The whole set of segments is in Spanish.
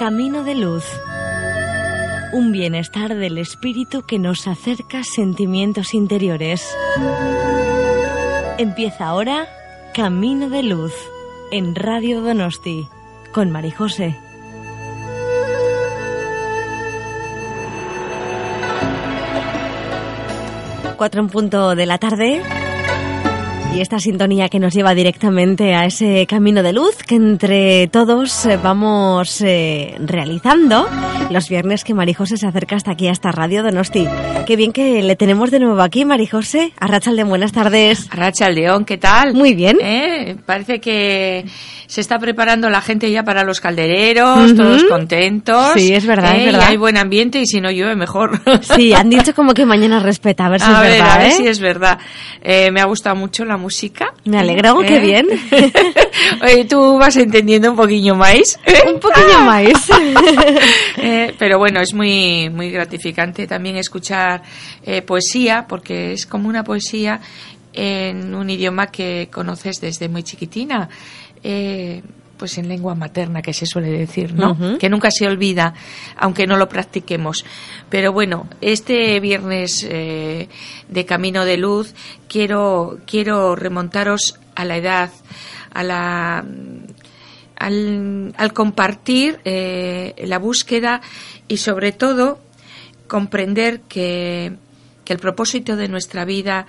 Camino de luz. Un bienestar del espíritu que nos acerca sentimientos interiores. Empieza ahora Camino de luz en Radio Donosti con Marijose. Cuatro en punto de la tarde. Y esta sintonía que nos lleva directamente a ese camino de luz que entre todos eh, vamos eh, realizando los viernes que Marijose se acerca hasta aquí, a esta radio Donosti. Qué bien que le tenemos de nuevo aquí, Marijose. Arrachalde, buenas tardes. León, ¿qué tal? Muy bien. ¿Eh? Parece que se está preparando la gente ya para los caldereros, todos contentos. Sí, es verdad, es verdad. hay buen ambiente y si no llueve, mejor. Sí, han dicho como que mañana respeta, a ver si es verdad. A ver si es verdad. me ha gustado mucho la música. Me alegro, qué ¿Eh? bien. Oye, tú vas entendiendo un poquillo más. Un poquillo más. Eh, pero bueno, es muy, muy gratificante también escuchar eh, poesía, porque es como una poesía en un idioma que conoces desde muy chiquitina pues en lengua materna que se suele decir, ¿no? Que nunca se olvida, aunque no lo practiquemos. Pero bueno, este viernes eh, de Camino de Luz quiero quiero remontaros a la edad, a la al, compartir eh, la búsqueda y sobre todo comprender que, que el propósito de nuestra vida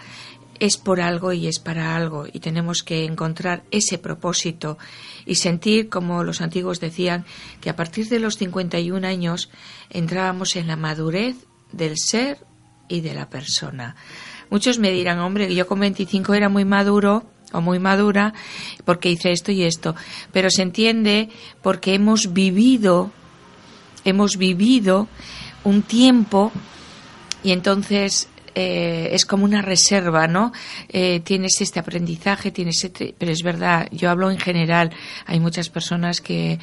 es por algo y es para algo y tenemos que encontrar ese propósito y sentir, como los antiguos decían, que a partir de los 51 años entrábamos en la madurez del ser y de la persona. Muchos me dirán, hombre, yo con 25 era muy maduro o muy madura porque hice esto y esto, pero se entiende porque hemos vivido, hemos vivido un tiempo y entonces eh, es como una reserva, ¿no? Eh, tienes este aprendizaje, tienes este, pero es verdad, yo hablo en general, hay muchas personas que,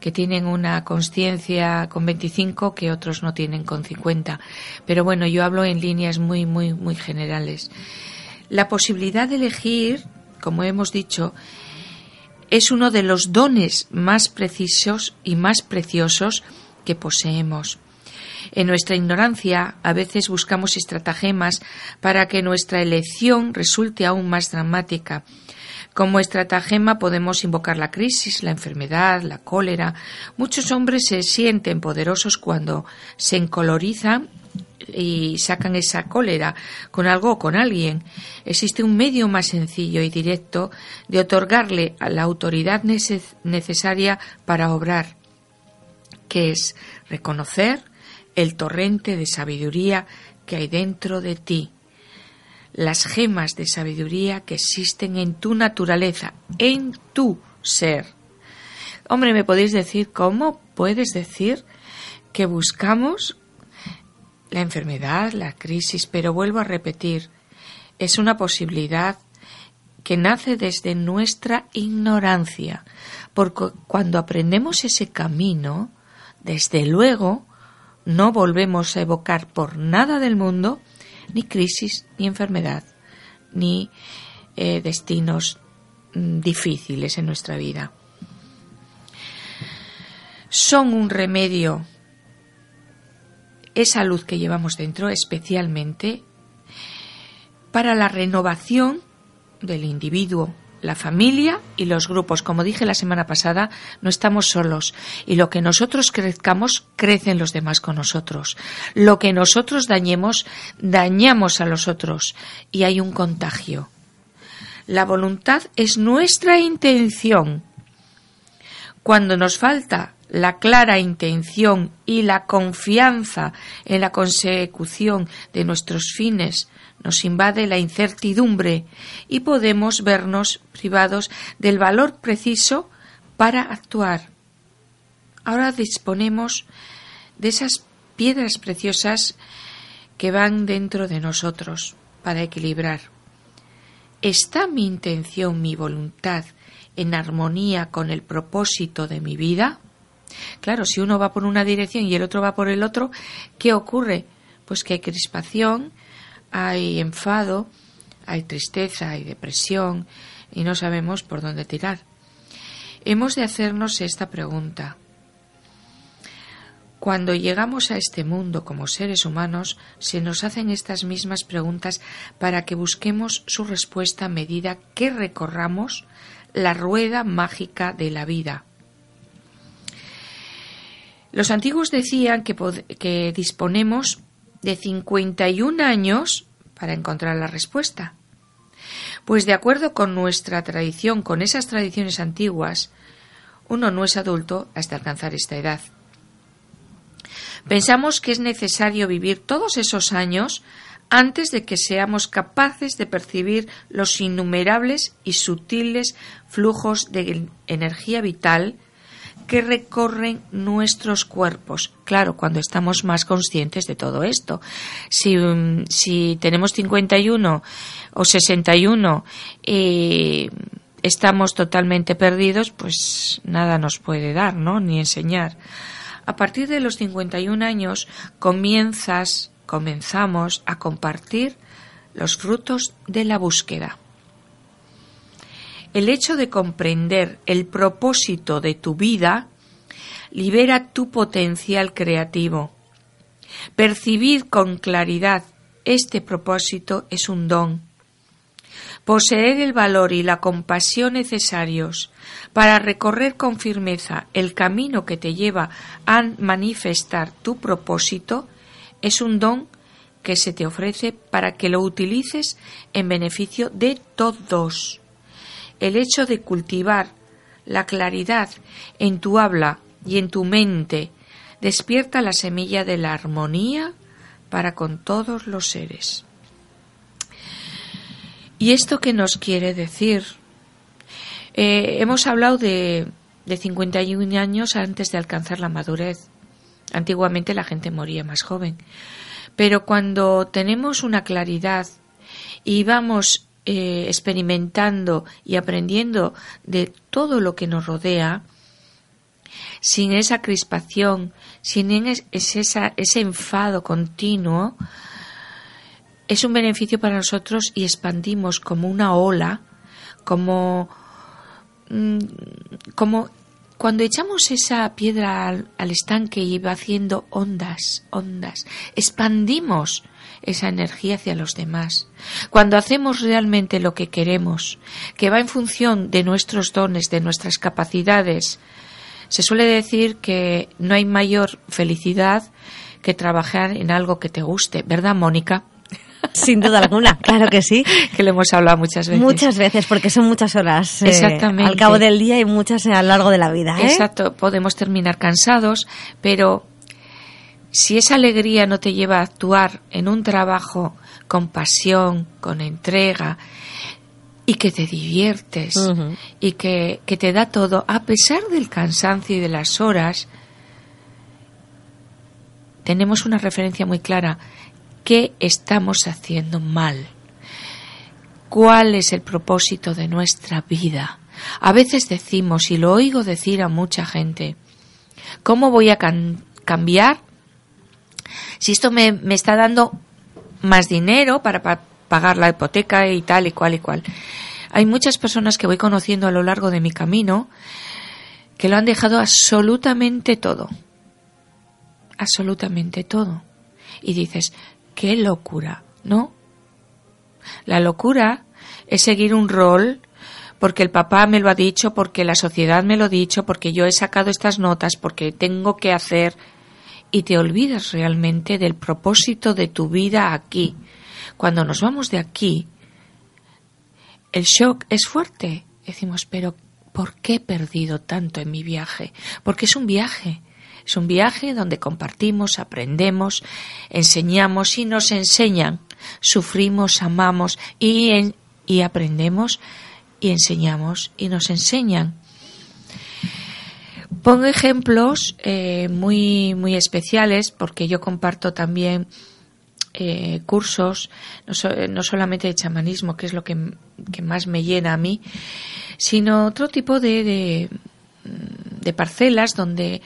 que tienen una conciencia con 25 que otros no tienen con 50, pero bueno, yo hablo en líneas muy, muy, muy generales. La posibilidad de elegir, como hemos dicho, es uno de los dones más precisos y más preciosos que poseemos. En nuestra ignorancia a veces buscamos estratagemas para que nuestra elección resulte aún más dramática. Como estratagema podemos invocar la crisis, la enfermedad, la cólera. Muchos hombres se sienten poderosos cuando se encolorizan y sacan esa cólera con algo o con alguien. Existe un medio más sencillo y directo de otorgarle a la autoridad necesaria para obrar, que es reconocer, el torrente de sabiduría que hay dentro de ti, las gemas de sabiduría que existen en tu naturaleza, en tu ser. Hombre, ¿me podéis decir cómo puedes decir que buscamos la enfermedad, la crisis? Pero vuelvo a repetir, es una posibilidad que nace desde nuestra ignorancia, porque cuando aprendemos ese camino, desde luego, no volvemos a evocar por nada del mundo ni crisis, ni enfermedad, ni eh, destinos mm, difíciles en nuestra vida. Son un remedio esa luz que llevamos dentro, especialmente para la renovación del individuo la familia y los grupos. Como dije la semana pasada, no estamos solos y lo que nosotros crezcamos, crecen los demás con nosotros. Lo que nosotros dañemos, dañamos a los otros y hay un contagio. La voluntad es nuestra intención. Cuando nos falta la clara intención y la confianza en la consecución de nuestros fines nos invade la incertidumbre y podemos vernos privados del valor preciso para actuar. Ahora disponemos de esas piedras preciosas que van dentro de nosotros para equilibrar. ¿Está mi intención, mi voluntad en armonía con el propósito de mi vida? Claro, si uno va por una dirección y el otro va por el otro, ¿qué ocurre? Pues que hay crispación, hay enfado, hay tristeza, hay depresión y no sabemos por dónde tirar. Hemos de hacernos esta pregunta. Cuando llegamos a este mundo como seres humanos, se nos hacen estas mismas preguntas para que busquemos su respuesta a medida que recorramos la rueda mágica de la vida. Los antiguos decían que, que disponemos de 51 años para encontrar la respuesta. Pues de acuerdo con nuestra tradición, con esas tradiciones antiguas, uno no es adulto hasta alcanzar esta edad. Pensamos que es necesario vivir todos esos años antes de que seamos capaces de percibir los innumerables y sutiles flujos de energía vital que recorren nuestros cuerpos. Claro, cuando estamos más conscientes de todo esto. Si, mm, si tenemos 51 o 61 y estamos totalmente perdidos, pues nada nos puede dar, ¿no? Ni enseñar. A partir de los 51 años comienzas, comenzamos a compartir los frutos de la búsqueda. El hecho de comprender el propósito de tu vida libera tu potencial creativo. Percibir con claridad este propósito es un don. Poseer el valor y la compasión necesarios para recorrer con firmeza el camino que te lleva a manifestar tu propósito es un don que se te ofrece para que lo utilices en beneficio de todos. El hecho de cultivar la claridad en tu habla y en tu mente despierta la semilla de la armonía para con todos los seres. ¿Y esto qué nos quiere decir? Eh, hemos hablado de, de 51 años antes de alcanzar la madurez. Antiguamente la gente moría más joven. Pero cuando tenemos una claridad y vamos eh, experimentando y aprendiendo de todo lo que nos rodea, sin esa crispación, sin ese enfado continuo, es un beneficio para nosotros y expandimos como una ola, como, mm, como cuando echamos esa piedra al, estanque y va haciendo ondas, ondas, expandimos esa energía hacia los demás. Cuando hacemos realmente lo que queremos, que va en función de nuestros dones, de nuestras capacidades, se suele decir que no hay mayor felicidad que trabajar en algo que te guste, ¿verdad, Mónica? Sin duda alguna, claro que sí. que le hemos hablado muchas veces. Muchas veces, porque son muchas horas eh, al cabo del día y muchas a lo largo de la vida. ¿eh? Exacto, podemos terminar cansados, pero si esa alegría no te lleva a actuar en un trabajo con pasión, con entrega, y que te diviertes y que, que, te da todo, a pesar del cansancio y de las horas, tenemos una referencia muy clara qué estamos haciendo mal, cuál es el propósito de nuestra vida. A veces decimos, y lo oigo decir a mucha gente, ¿cómo voy a cambiar si esto me, me, está dando más dinero para, para pagar la hipoteca y tal y cual y cual? Hay muchas personas que voy conociendo a lo largo de mi camino que lo han dejado absolutamente todo. Absolutamente todo. Y dices, qué locura, ¿no? La locura es seguir un rol porque el papá me lo ha dicho, porque la sociedad me lo ha dicho, porque yo he sacado estas notas, porque tengo que hacer y te olvidas realmente del propósito de tu vida aquí. Cuando nos vamos de aquí, el shock es fuerte. Decimos, pero ¿por qué he perdido tanto en mi viaje? Porque es un viaje. Es un viaje donde compartimos, aprendemos, enseñamos y nos enseñan. Sufrimos, amamos y, y aprendemos y enseñamos y nos enseñan. Pongo ejemplos eh, muy, muy especiales porque yo comparto también eh, cursos, no, solamente de chamanismo, que es lo que, más me llena a mí, sino otro tipo de, de parcelas donde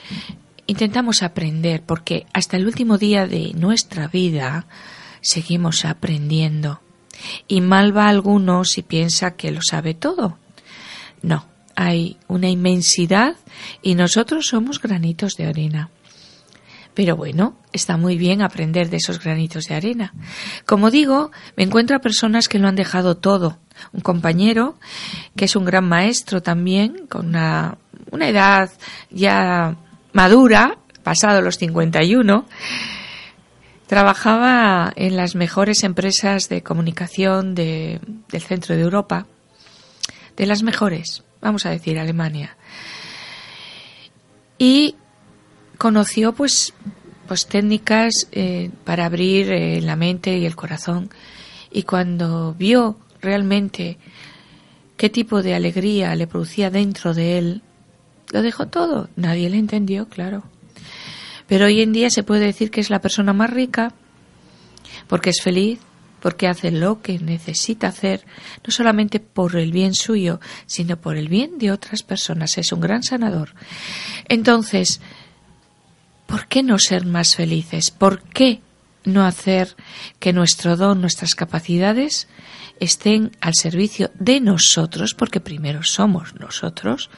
intentamos aprender, porque hasta el último día de nuestra vida seguimos aprendiendo. Y mal va alguno si piensa que lo sabe todo. No, hay una inmensidad y nosotros somos granitos de orina. Pero bueno, está muy bien aprender de esos granitos de arena. Como digo, me encuentro a personas que lo han dejado todo. Un compañero que es un gran maestro también, con una, una edad ya madura, pasado los 51, trabajaba en las mejores empresas de comunicación de, del centro de Europa, de las mejores, vamos a decir, Alemania. Y conoció pues, pues técnicas eh, para abrir eh, la mente y el corazón y cuando vio realmente qué tipo de alegría le producía dentro de él, lo dejó todo. Nadie le entendió, claro. Pero hoy en día se puede decir que es la persona más rica porque es feliz, porque hace lo que necesita hacer, no solamente por el bien suyo, sino por el bien de otras personas. Es un gran sanador. Entonces, ¿por qué no ser más felices? ¿Por qué no hacer que nuestro don, nuestras capacidades estén al servicio de nosotros, porque primero somos nosotros,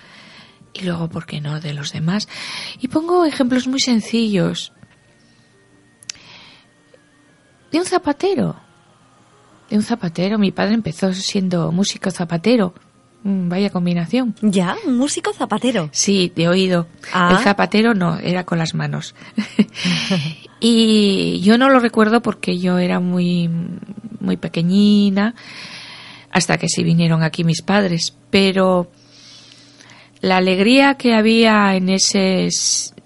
y luego, ¿por qué no?, de los demás. Y pongo ejemplos muy sencillos. De un zapatero. De un zapatero. Mi padre empezó siendo músico zapatero Mm, vaya combinación. ¿Ya? ¿Un músico zapatero? Sí, de oído. Ah. El zapatero no, era con las manos. y yo no lo recuerdo porque yo era muy, muy pequeñina, hasta que sí vinieron aquí mis padres. Pero la alegría que había en ese,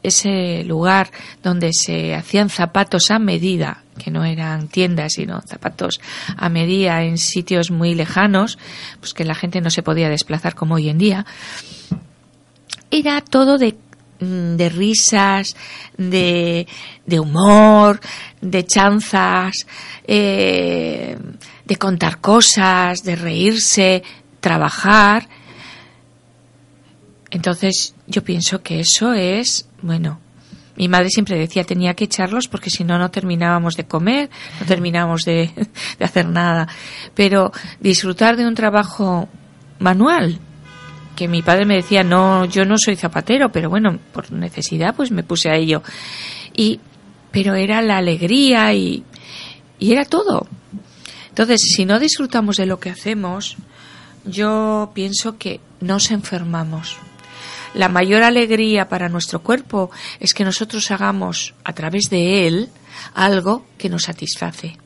ese lugar donde se hacían zapatos a medida, que no eran tiendas, sino zapatos a medida en sitios muy lejanos, pues que la gente no se podía desplazar como hoy en día. Era todo de, mm, de risas, de, de, humor, de chanzas, eh, de contar cosas, de reírse, trabajar. Entonces yo pienso que eso es, bueno, mi madre siempre decía tenía que echarlos porque si no no terminábamos de comer, no terminábamos de, hacer nada. Pero disfrutar de un trabajo manual, que mi padre me decía, no, yo no soy zapatero, pero bueno, por necesidad pues me puse a ello. Y, pero era la alegría y, y era todo. Entonces, si no disfrutamos de lo que hacemos, yo pienso que nos enfermamos. La mayor alegría para nuestro cuerpo es que nosotros hagamos a través de él algo que nos satisface.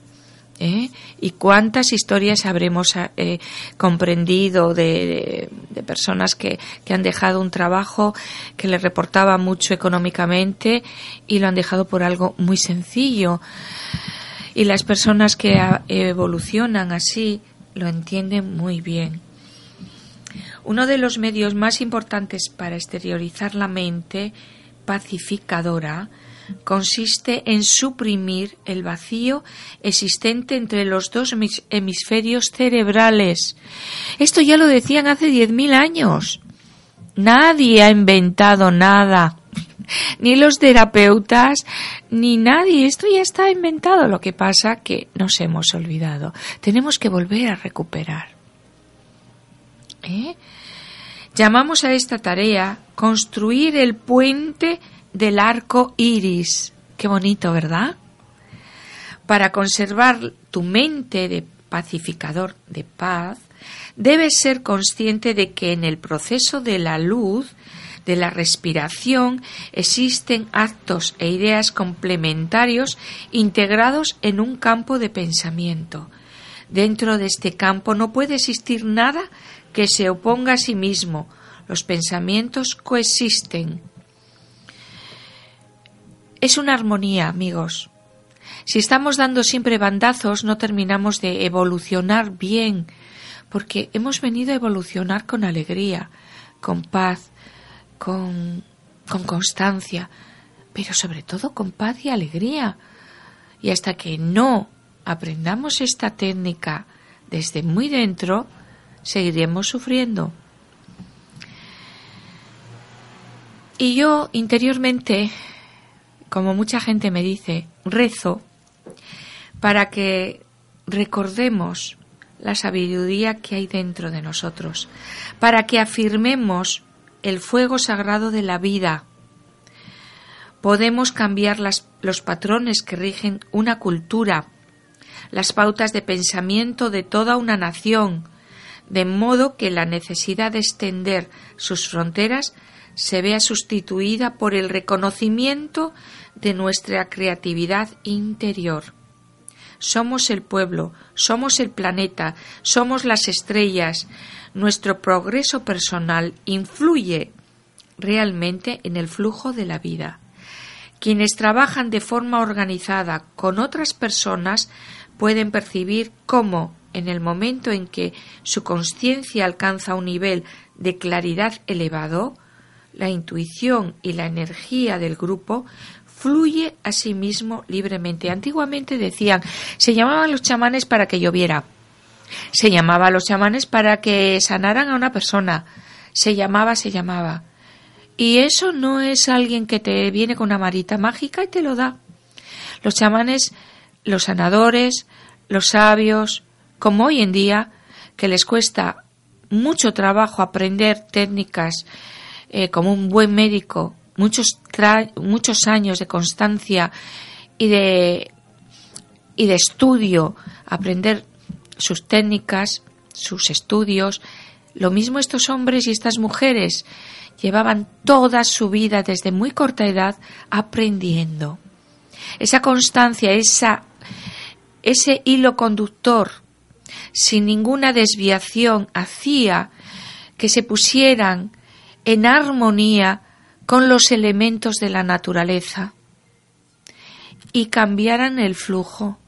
¿eh? ¿Y cuántas historias habremos eh, comprendido de, personas que, que, han dejado un trabajo que les reportaba mucho económicamente y lo han dejado por algo muy sencillo? Y las personas que evolucionan así lo entienden muy bien. Uno de los medios más importantes para exteriorizar la mente pacificadora consiste en suprimir el vacío existente entre los dos hemisferios cerebrales. Esto ya lo decían hace 10.000 años. Nadie ha inventado nada. Ni los terapeutas, ni nadie. Esto ya está inventado. Lo que pasa que nos hemos olvidado. Tenemos que volver a recuperar. ¿Eh? Llamamos a esta tarea construir el puente del arco iris. Qué bonito, ¿verdad? Para conservar tu mente de pacificador de paz, debes ser consciente de que en el proceso de la luz, de la respiración, existen actos e ideas complementarios integrados en un campo de pensamiento. Dentro de este campo no puede existir nada que se oponga a sí mismo. Los pensamientos coexisten. Es una armonía, amigos. Si estamos dando siempre bandazos, no terminamos de evolucionar bien, porque hemos venido a evolucionar con alegría, con paz, con, con constancia, pero sobre todo con paz y alegría. Y hasta que no aprendamos esta técnica desde muy dentro, seguiremos sufriendo. Y yo interiormente, como mucha gente me dice, rezo para que recordemos la sabiduría que hay dentro de nosotros, para que afirmemos el fuego sagrado de la vida, Podemos cambiar los patrones que rigen una cultura, las pautas de pensamiento de toda una nación, de modo que la necesidad de extender sus fronteras se vea sustituida por el reconocimiento de nuestra creatividad interior. Somos el pueblo, somos el planeta, somos las estrellas. Nuestro progreso personal influye realmente en el flujo de la vida. Quienes trabajan de forma organizada con otras personas pueden percibir cómo, en el momento en que su conciencia alcanza un nivel de claridad elevado, la intuición y la energía del grupo fluye a sí mismo libremente. Antiguamente decían, se llamaban los chamanes para que lloviera, se llamaba a los chamanes para que sanaran a una persona, se llamaba, se llamaba. Y eso no es alguien que te viene con una marita mágica y te lo da. Los chamanes, los sanadores, los sabios, como hoy en día, que les cuesta mucho trabajo aprender técnicas eh, como un buen médico, muchos, muchos años de constancia y de, y de estudio, aprender sus técnicas, sus estudios. Lo mismo estos hombres y estas mujeres llevaban toda su vida desde muy corta edad aprendiendo. Esa constancia, esa, ese hilo conductor, sin ninguna desviación, hacía que se pusieran en armonía con los elementos de la naturaleza y cambiaran el flujo,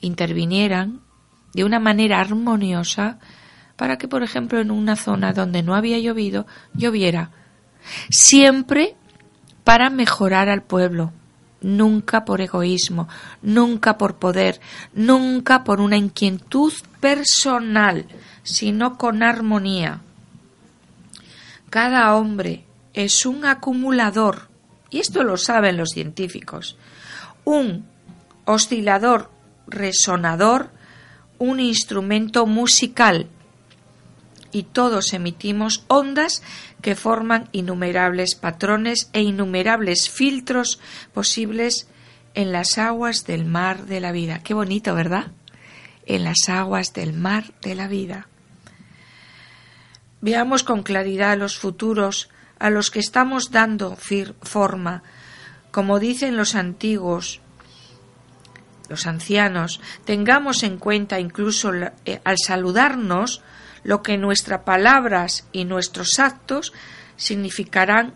intervinieran de una manera armoniosa para que, por ejemplo, en una zona donde no había llovido, lloviera. Siempre para mejorar al pueblo, nunca por egoísmo, nunca por poder, nunca por una inquietud personal, sino con armonía. Cada hombre es un acumulador, y esto lo saben los científicos, un oscilador resonador, un instrumento musical, y todos emitimos ondas que forman innumerables patrones e innumerables filtros posibles en las aguas del mar de la vida. Qué bonito, ¿verdad? En las aguas del mar de la vida. Veamos con claridad los futuros a los que estamos dando forma. Como dicen los antiguos, los ancianos, tengamos en cuenta incluso eh, al saludarnos lo que nuestras palabras y nuestros actos significarán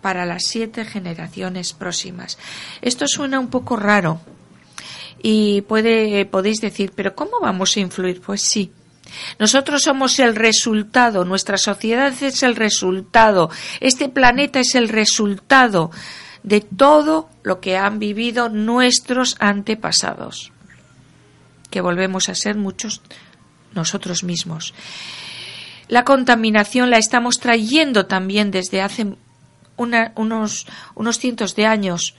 para las siete generaciones próximas. Esto suena un poco raro y puede, podéis decir, pero ¿cómo vamos a influir? Pues sí, nosotros somos el resultado, nuestra sociedad es el resultado, este planeta es el resultado de todo lo que han vivido nuestros antepasados, que volvemos a ser muchos nosotros mismos. La contaminación la estamos trayendo también desde hace unos, unos cientos de años.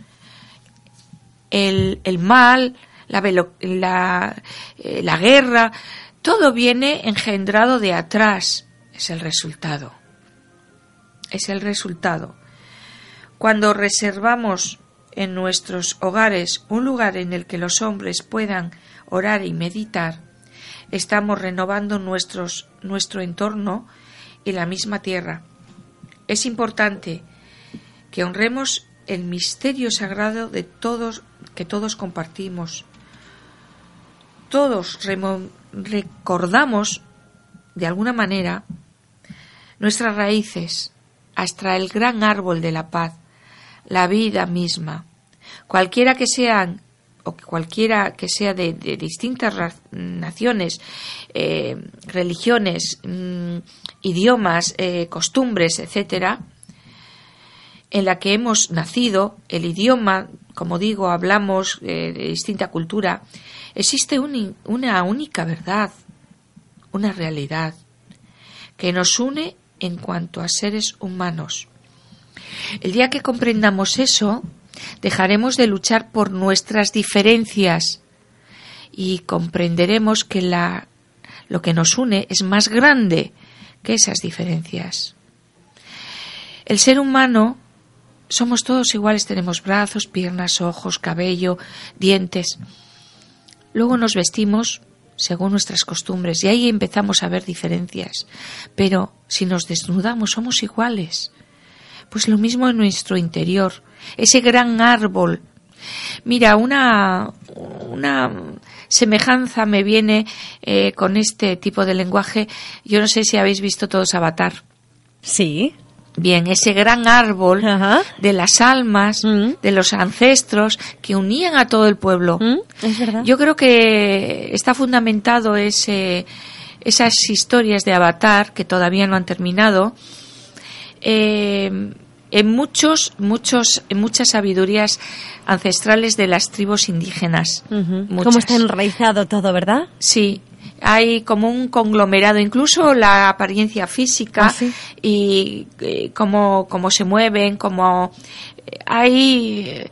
El, mal, la, eh, la guerra, todo viene engendrado de atrás. Es el resultado. Es el resultado. Cuando reservamos en nuestros hogares un lugar en el que los hombres puedan orar y meditar, estamos renovando nuestro entorno y la misma tierra. Es importante que honremos el misterio sagrado de todos que todos compartimos. Todos recordamos, de alguna manera, nuestras raíces hasta el gran árbol de la paz, la vida misma. Cualquiera que sean o cualquiera que sea de, distintas naciones, eh, religiones, mm, idiomas, eh, costumbres, etcétera, en la que hemos nacido, el idioma, como digo, hablamos eh, de distinta cultura, Existe una única verdad, una realidad, que nos une en cuanto a seres humanos. El día que comprendamos eso, dejaremos de luchar por nuestras diferencias y comprenderemos que la, lo que nos une es más grande que esas diferencias. El ser humano somos todos iguales, tenemos brazos, piernas, ojos, cabello, dientes. Luego nos vestimos según nuestras costumbres y ahí empezamos a ver diferencias. Pero si nos desnudamos somos iguales. Pues lo mismo en nuestro interior, ese gran árbol. Mira, una, una semejanza me viene eh, con este tipo de lenguaje. Yo no sé si habéis visto todos Avatar. Sí. Bien, ese gran árbol de las almas, mm. de los ancestros que unían a todo el pueblo. Mm, Yo creo que está fundamentado ese, esas historias de Avatar que todavía no han terminado. Eh, en muchos, muchos, en muchas sabidurías ancestrales de las tribus indígenas. ¿Cómo está enraizado todo, verdad? Sí, hay como un conglomerado, incluso la apariencia física ah, y eh, cómo, cómo, se mueven, cómo eh, hay eh,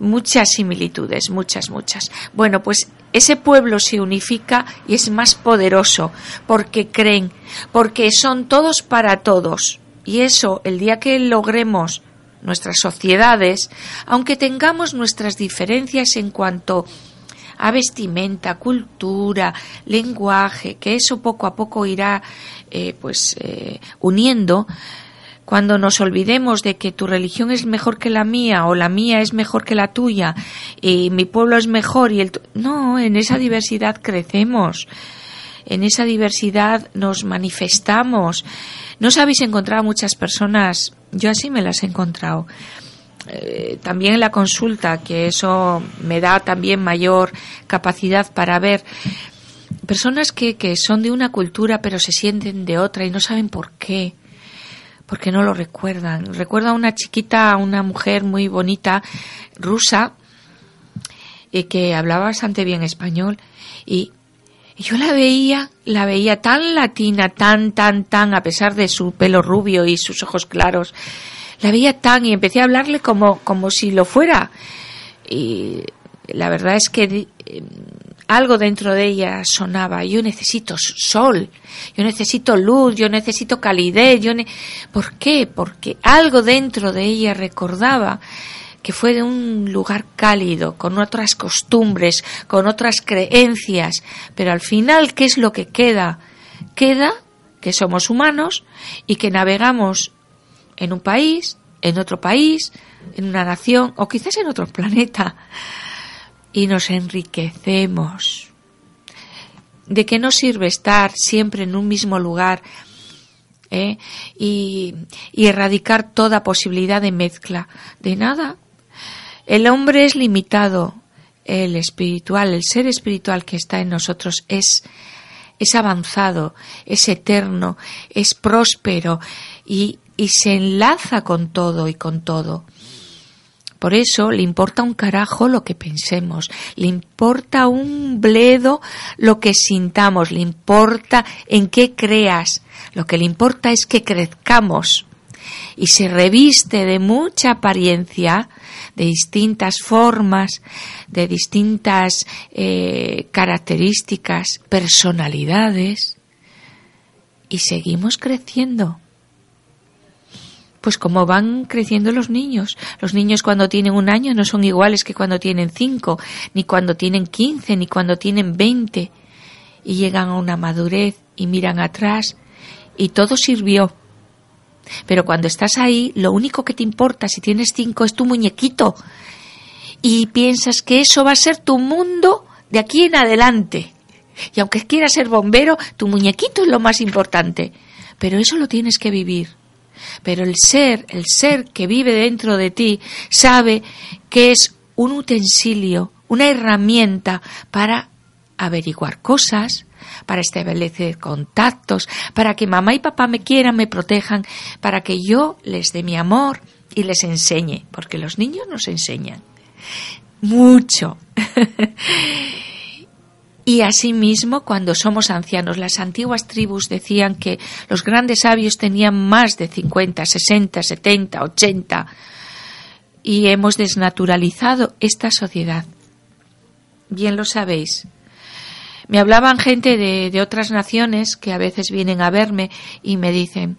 muchas similitudes, muchas, muchas. Bueno, pues ese pueblo se unifica y es más poderoso porque creen, porque son todos para todos. Y eso, el día que logremos nuestras sociedades, aunque tengamos nuestras diferencias en cuanto a vestimenta, cultura, lenguaje, que eso poco a poco irá eh, pues eh, uniendo, cuando nos olvidemos de que tu religión es mejor que la mía o la mía es mejor que la tuya y mi pueblo es mejor y el no, en esa diversidad crecemos. En esa diversidad nos manifestamos, ¿No os habéis encontrado muchas personas? Yo así me las he encontrado. Eh, también en la consulta, que eso me da también mayor capacidad para ver personas que, que son de una cultura pero se sienten de otra y no saben por qué porque no lo recuerdan. Recuerdo a una chiquita, una mujer muy bonita, rusa, y que hablaba bastante bien español y y yo la veía, la veía tan latina, tan, tan, tan, a pesar de su pelo rubio y sus ojos claros. La veía tan y empecé a hablarle como, como si lo fuera. Y la verdad es que eh, algo dentro de ella sonaba. Yo necesito sol, yo necesito luz, yo necesito calidez. Yo ¿Por qué? Porque algo dentro de ella recordaba que fue de un lugar cálido, con otras costumbres, con otras creencias, pero al final, ¿qué es lo que queda? Queda que somos humanos y que navegamos en un país, en otro país, en una nación o quizás en otro planeta y nos enriquecemos. ¿De qué nos sirve estar siempre en un mismo lugar eh, y, y erradicar toda posibilidad de mezcla? De nada, el hombre es limitado, el espiritual, el ser espiritual que está en nosotros es, es avanzado, es eterno, es próspero y, y se enlaza con todo y con todo. Por eso le importa un carajo lo que pensemos, le importa un bledo lo que sintamos, le importa en qué creas, lo que le importa es que crezcamos y se reviste de mucha apariencia de distintas formas, de distintas eh, características, personalidades, y seguimos creciendo. Pues como van creciendo los niños. Los niños cuando tienen un año no son iguales que cuando tienen cinco, ni cuando tienen quince, ni cuando tienen veinte. Y llegan a una madurez y miran atrás y todo sirvió pero cuando estás ahí, lo único que te importa si tienes cinco es tu muñequito. Y piensas que eso va a ser tu mundo de aquí en adelante. Y aunque quieras ser bombero, tu muñequito es lo más importante. Pero eso lo tienes que vivir. Pero el ser, el ser que vive dentro de ti, sabe que es un utensilio, una herramienta para averiguar cosas, para establecer contactos, para que mamá y papá me quieran, me protejan, para que yo les dé mi amor y les enseñe, porque los niños nos enseñan mucho. Y asimismo, cuando somos ancianos, las antiguas tribus decían que los grandes sabios tenían más de 50, 60, 70, 80, y hemos desnaturalizado esta sociedad. Bien lo sabéis. Me hablaban gente de, otras naciones que a veces vienen a verme y me dicen,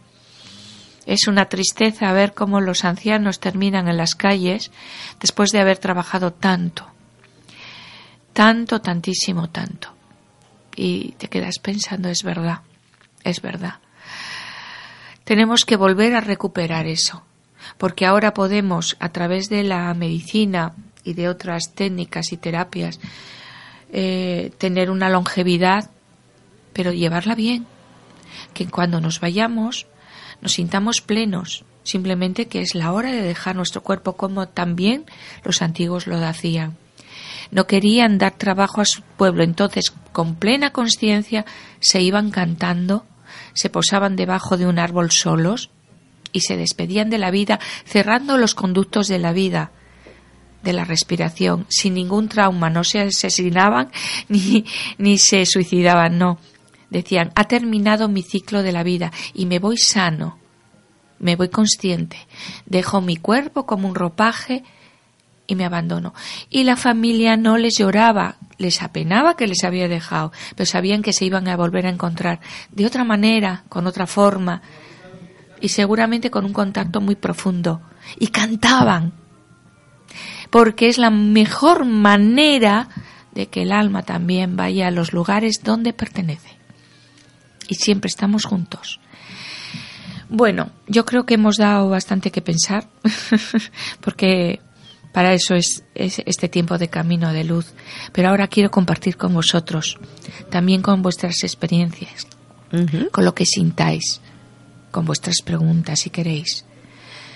Es una tristeza ver cómo los ancianos terminan en las calles después de haber trabajado tanto, tanto, tantísimo, tanto. Y te quedas pensando, es verdad, es verdad. Tenemos que volver a recuperar eso, porque ahora podemos, a través de la medicina y de otras técnicas y terapias, eh, tener una longevidad, pero llevarla bien, que cuando nos vayamos nos sintamos plenos, simplemente que es la hora de dejar nuestro cuerpo como también los antiguos lo hacían. No querían dar trabajo a su pueblo, entonces con plena conciencia se iban cantando, se posaban debajo de un árbol solos y se despedían de la vida cerrando los conductos de la vida, de la respiración, sin ningún trauma, no se asesinaban ni, ni se suicidaban, no. Decían, ha terminado mi ciclo de la vida y me voy sano, me voy consciente, dejo mi cuerpo como un ropaje y me abandono. Y la familia no les lloraba, les apenaba que les había dejado, pero sabían que se iban a volver a encontrar de otra manera, con otra forma, y seguramente con un contacto muy profundo. Y cantaban, porque es la mejor manera de que el alma también vaya a los lugares donde pertenece y siempre estamos juntos. Bueno, yo creo que hemos dado bastante que pensar, porque para eso es, este tiempo de camino de luz. Pero ahora quiero compartir con vosotros, también con vuestras experiencias, con lo que sintáis, con vuestras preguntas si queréis.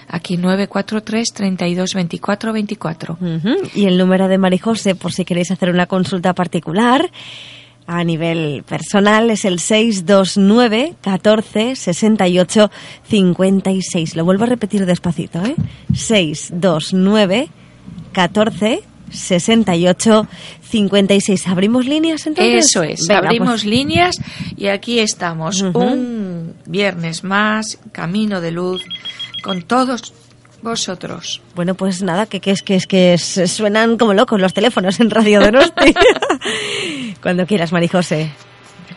Aquí 943 32 24 24. Y el número de Marijose, por si queréis hacer una consulta particular, a nivel personal es el 629 14 68 56. Lo vuelvo a repetir despacito, ¿eh? 629 14 68 56. ¿Abrimos líneas entonces? Eso es, abrimos pues. líneas y aquí estamos. Un viernes más, camino de luz, con todos vosotros. Bueno, pues nada, que, que es que es que suenan como locos los teléfonos en Radio Donosti. Cuando quieras, Marijose.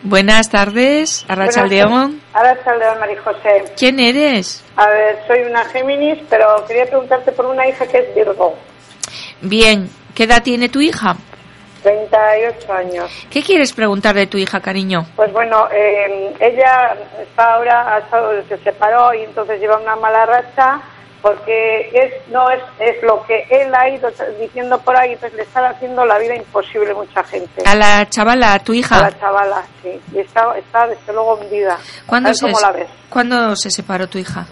Buenas tardes, Arrachaldeón. Arrachaldeón, Marijose. ¿Quién eres? A ver, soy una Géminis, pero quería preguntarte por una hija que es Virgo. Bien, ¿qué edad tiene tu hija? 38 años. ¿Qué quieres preguntar de tu hija, cariño? Pues bueno, eh, ella está ahora, se separó y entonces lleva una mala racha porque es no es, es lo que él ha ido diciendo por ahí, pues le está haciendo la vida imposible a mucha gente. A la chavala, a tu hija. A la chavala, sí, y está, está desde luego hundida. ¿Cuándo, se, la ves? ¿Cuándo se separó tu hija?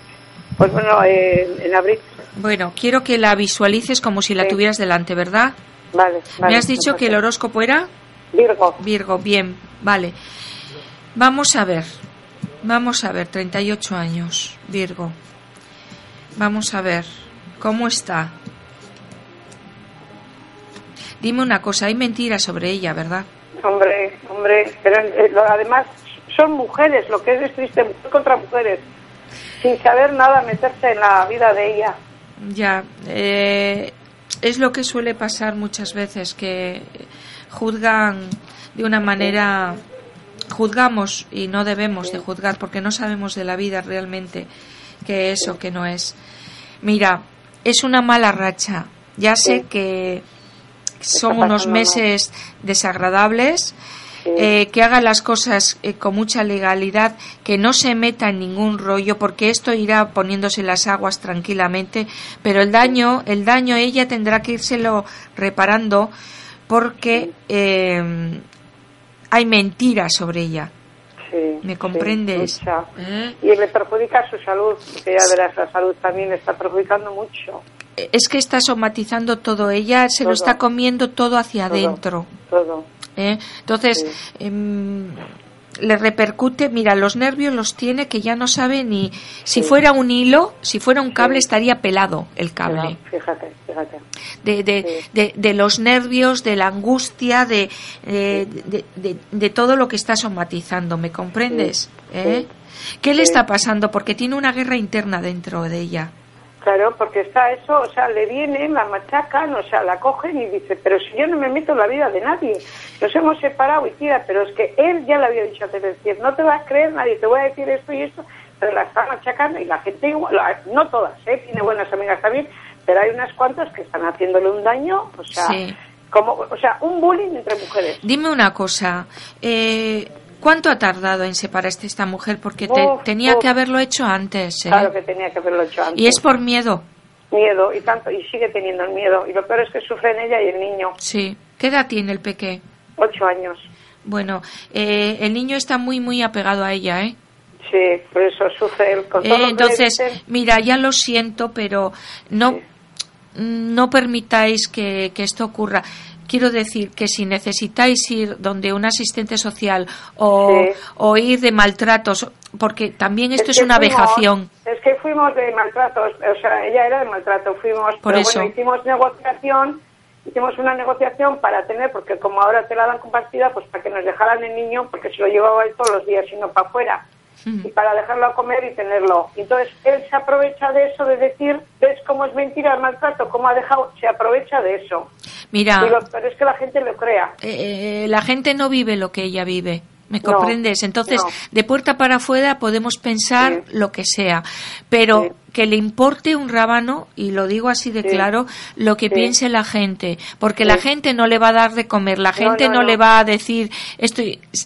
Pues bueno, en abril. Bueno, quiero que la visualices como si la tuvieras delante, ¿verdad? Vale, vale. ¿Me has dicho que el horóscopo era? Virgo. Virgo, bien, vale. Vamos a ver, vamos a ver, 38 años, Virgo. Vamos a ver, ¿cómo está? Dime una cosa, hay mentiras sobre ella, ¿verdad? Hombre, hombre, pero eh, además son mujeres, lo que es triste, mujer contra mujeres, sin saber nada meterse en la vida de ella. Ya, eh, es lo que suele pasar muchas veces, que juzgan de una manera, juzgamos y no debemos de juzgar porque no sabemos de la vida realmente qué es o qué no es. Mira, es una mala racha. Ya sé que son unos meses desagradables. Eh, que haga las cosas eh, con mucha legalidad, que no se meta en ningún rollo, porque esto irá poniéndose las aguas tranquilamente, pero el daño, el daño ella tendrá que írselo reparando porque eh, hay mentiras sobre ella. ¿Me comprendes? ¿Eh? Y le perjudica su salud, porque ya verás, la salud también está perjudicando mucho. Es que está somatizando todo, ella se lo está comiendo todo hacia adentro. Todo. ¿Eh? Entonces, em, le repercute, mira, los nervios los tiene que ya no sabe ni si fuera un hilo, si fuera un cable estaría pelado el cable. Fíjate, fíjate. De, de, de, los nervios, de la angustia, de, de, todo lo que está somatizando, ¿me comprendes? ¿Eh? ¿Qué le está pasando? Porque tiene una guerra interna dentro de ella. Claro, porque está eso, o sea, le viene, la machacan, o sea, la cogen y dice, pero si yo no me meto en la vida de nadie, nos hemos separado y tira, pero es que él ya le había dicho a decir, no te vas a creer nadie, te voy a decir esto y esto, pero la están machacando y la gente igual, no todas, ¿eh? tiene buenas amigas también, pero hay unas cuantas que están haciéndole un daño, o sea, Sí. como, o sea, un bullying entre mujeres. Dime una cosa. Eh, ¿Cuánto ha tardado en separarse esta mujer? Porque te- tenía que haberlo hecho antes. ¿eh? Claro que tenía que haberlo hecho antes. Y es por miedo. miedo y tanto y sigue teniendo el miedo y lo peor es que sufre en ella y el niño Sí. ¿Qué edad tiene el peque? ocho años Bueno, eh, el niño está muy, muy apegado a ella, ¿eh? sí por eso sufre él con Eh, todo entonces, dicen. mira, ya lo siento, pero no, Sí. no permitáis que, que esto ocurra. Quiero decir que si necesitáis ir donde un asistente social o, Sí. o ir de maltratos, porque también esto es, una fuimos- vejación. es que fuimos de maltratos o sea ella era de maltrato fuimos Por pero eso. bueno hicimos negociación hicimos una negociación para tener porque como ahora te la dan compartida pues para que nos dejaran el niño porque se lo llevaba él todos los días y no para afuera. Y para dejarlo a comer y tenerlo. Entonces él se aprovecha de eso, de decir, ¿ves cómo es mentira el maltrato? ¿Cómo ha dejado? Se aprovecha de eso. Mira, pero es que la gente lo crea. eh, la gente no vive lo que ella vive. ¿Me No, comprendes? Entonces, no. de puerta para afuera podemos pensar Sí. lo que sea, pero Sí. que le importe un rábano, y lo digo así de Sí. claro, lo que piense la gente, porque la gente no le va a dar de comer, la gente no, le va a decir esto,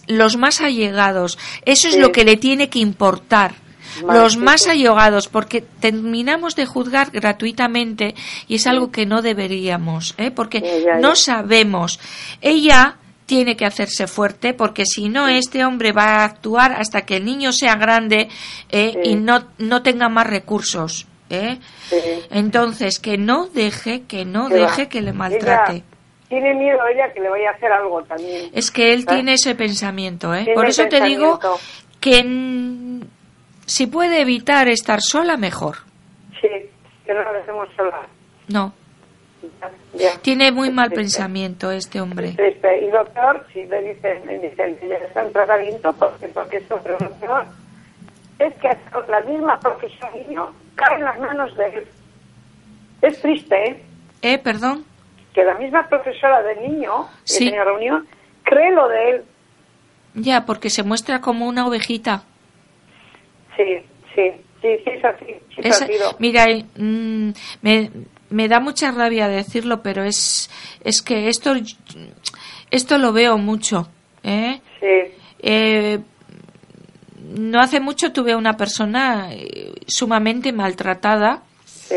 los más allegados, eso es lo que le tiene que importar. Los más allegados, porque terminamos de juzgar gratuitamente y es algo que no deberíamos, ¿eh? porque no sabemos. Ella tiene que hacerse fuerte porque si no este hombre va a actuar hasta que el niño sea grande ¿eh? Sí. y no, no tenga más recursos. ¿eh? Sí. Entonces, que no deje, que no va. deje que le maltrate. Ella tiene miedo ella que le vaya a hacer algo también. Es que él ¿Eh? tiene ese pensamiento, ¿eh? Por eso te digo que si puede evitar estar sola, mejor. Sí, que no dejemos sola. No, Ya, tiene muy Es mal triste. pensamiento este hombre. Es triste. Y lo peor, si le dicen, le dicen que ya está en tratamiento, porque, porque eso, pero lo peor es que la misma profesión niño cae en las manos de él. Es triste, ¿eh? ¿Eh? Perdón. Que la misma profesora del niño, que Sí. tenía reunión, cree lo de él. Ya, porque se muestra como una ovejita. Sí, sí, sí, sí, es así. Sí, Es- mira, eh, mm, me, me da mucha rabia decirlo, pero es, es que esto, esto lo veo mucho. ¿eh? Sí, Eh, no hace mucho tuve una persona eh, sumamente maltratada sí,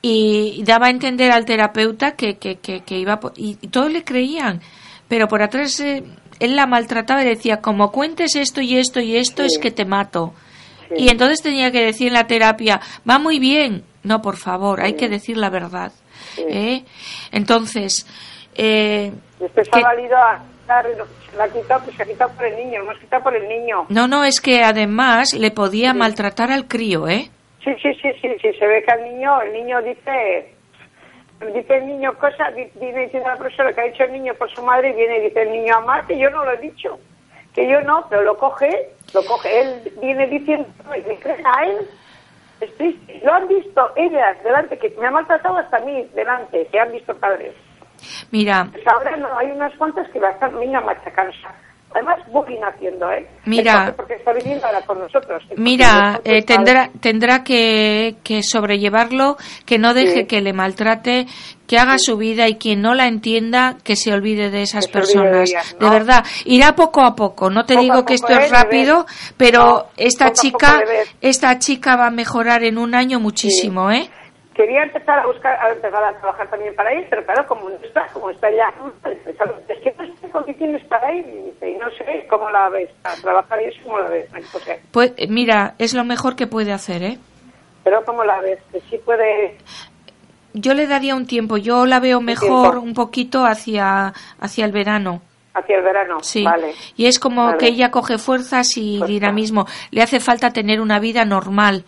y daba a entender al terapeuta que, que, que, que iba por- y, y todos le creían pero por atrás eh, él la maltrataba y decía como cuentes esto y esto y esto Sí. es que te mato Sí. y entonces tenía que decir en la terapia va muy bien no por favor hay que decir la verdad. ¿eh? entonces eh, Después ha valido a la ha quitado, pues se ha quitado por el niño, hemos quitado por el niño. no no es que además le podía maltratar al crío eh Sí, sí, sí, sí, sí, se ve que al niño, el niño dice, dice el niño cosas, viene diciendo a la profesora que ha dicho el niño por su madre y viene y dice el niño a que yo no lo he dicho, que yo no, pero lo coge, lo coge, él viene diciendo y le creen a él. Lo han visto ellas delante, que me ha maltratado hasta a mí delante, que han visto padres. mira Pues ahora no, hay unas cuantas que están niña machacando. Además, booking haciendo, ¿eh? Mira. Porque está viniendo ahora con nosotros. Mira, eh, tendrá, tendrá que, que sobrellevarlo, que no deje Sí. que le maltrate, que haga su vida y quien no la entienda, que se olvide de esas Que de personas. De verdad, irá poco a poco. No te Poco digo que esto ¿eh? es De rápido, pero No, esta chica, esta chica va a mejorar en un año muchísimo, ¿eh? Quería empezar a buscar, a empezar a trabajar también para ir, pero claro, como no está, como está ya, es que no sé condiciones para ir, y dice, no sé cómo la ves, a trabajar y eso, ¿cómo la ves? Ay, José? Pues eh, mira, es lo mejor que puede hacer, ¿eh? Pero ¿cómo la ves? Que sí puede, Yo le daría un tiempo. Yo la veo mejor un poquito hacia, hacia el verano. hacia el verano, Sí, vale. y es como Vale. que ella coge fuerzas y Fuerza. dirá mismo, le hace falta tener una vida normal.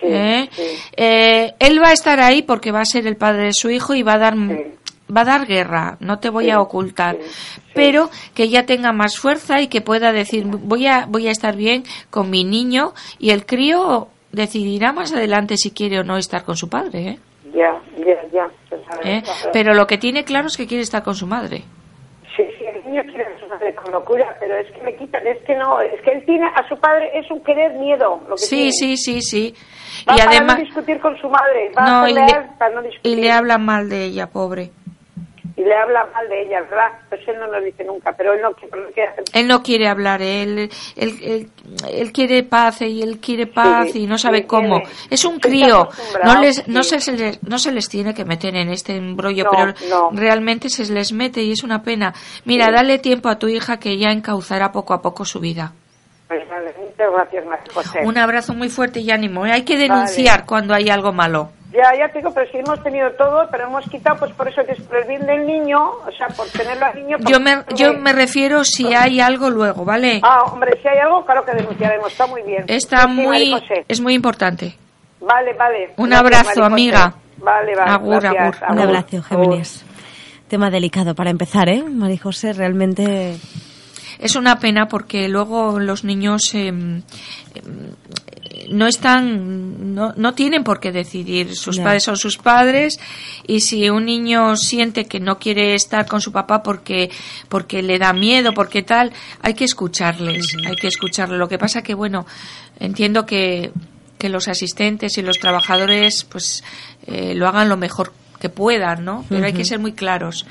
Sí, ¿eh? sí. Eh, él va a estar ahí porque va a ser el padre de su hijo y va a dar va a dar guerra, no te voy Sí, a ocultar, sí, sí. pero que ella tenga más fuerza y que pueda decir voy a voy a estar bien con mi niño y el crío decidirá más adelante si quiere o no estar con su padre, ¿eh? Ya, ya, ya. pues, ver, ¿Eh? Pero lo que tiene claro es que quiere estar con su madre. Sí, sí, el niño quiere locura, pero es que me quitan, es que no, es que él tiene a su padre, es un querer miedo. Lo que Sí, tiene. sí, sí, sí. Va y para además no discutir con su madre, va no, a y le, para no y discutir. le habla mal de ella, pobre. Y le habla mal de ella, ¿verdad? Pues él no lo dice nunca, pero él no, quiere- no quiere hacer Él no quiere hablar, él, él, él, él quiere paz y él quiere paz Sí, y no sabe cómo. tiene- Es un crío, no les, no se les, no se les tiene que meter en este embrollo, No, pero no. realmente se les mete y es una pena. Mira, Sí. dale tiempo a tu hija que ya encauzará poco a poco su vida. Pues vale, muchas gracias, José. Un abrazo muy fuerte y ánimo. ¿eh? Hay que denunciar cuando hay algo malo. Ya, ya te digo, pero si hemos tenido todo, pero hemos quitado, pues por eso que es por el bien del niño, o sea, por tenerlo al niño. Yo me, porque- yo me refiero si hay algo luego, ¿vale? Ah, hombre, si hay algo, claro que denunciaremos, está muy bien. Está Sí, muy, María José. es muy importante. Vale, vale. Un Gracias, abrazo, amiga. Vale, vale. Agur, gracias, agur. Un abrazo, Géminis. Tema delicado para empezar, ¿eh? María José, realmente Es una pena porque luego los niños eh, em, no están, no, no tienen por qué decidir. Sus Ya. padres son sus padres y si un niño siente que no quiere estar con su papá porque, porque le da miedo, porque tal, hay que escucharles, hay que escucharles. Lo que pasa que, bueno, entiendo que, que los asistentes y los trabajadores pues eh, lo hagan lo mejor que puedan, ¿no? Pero hay que ser muy claros.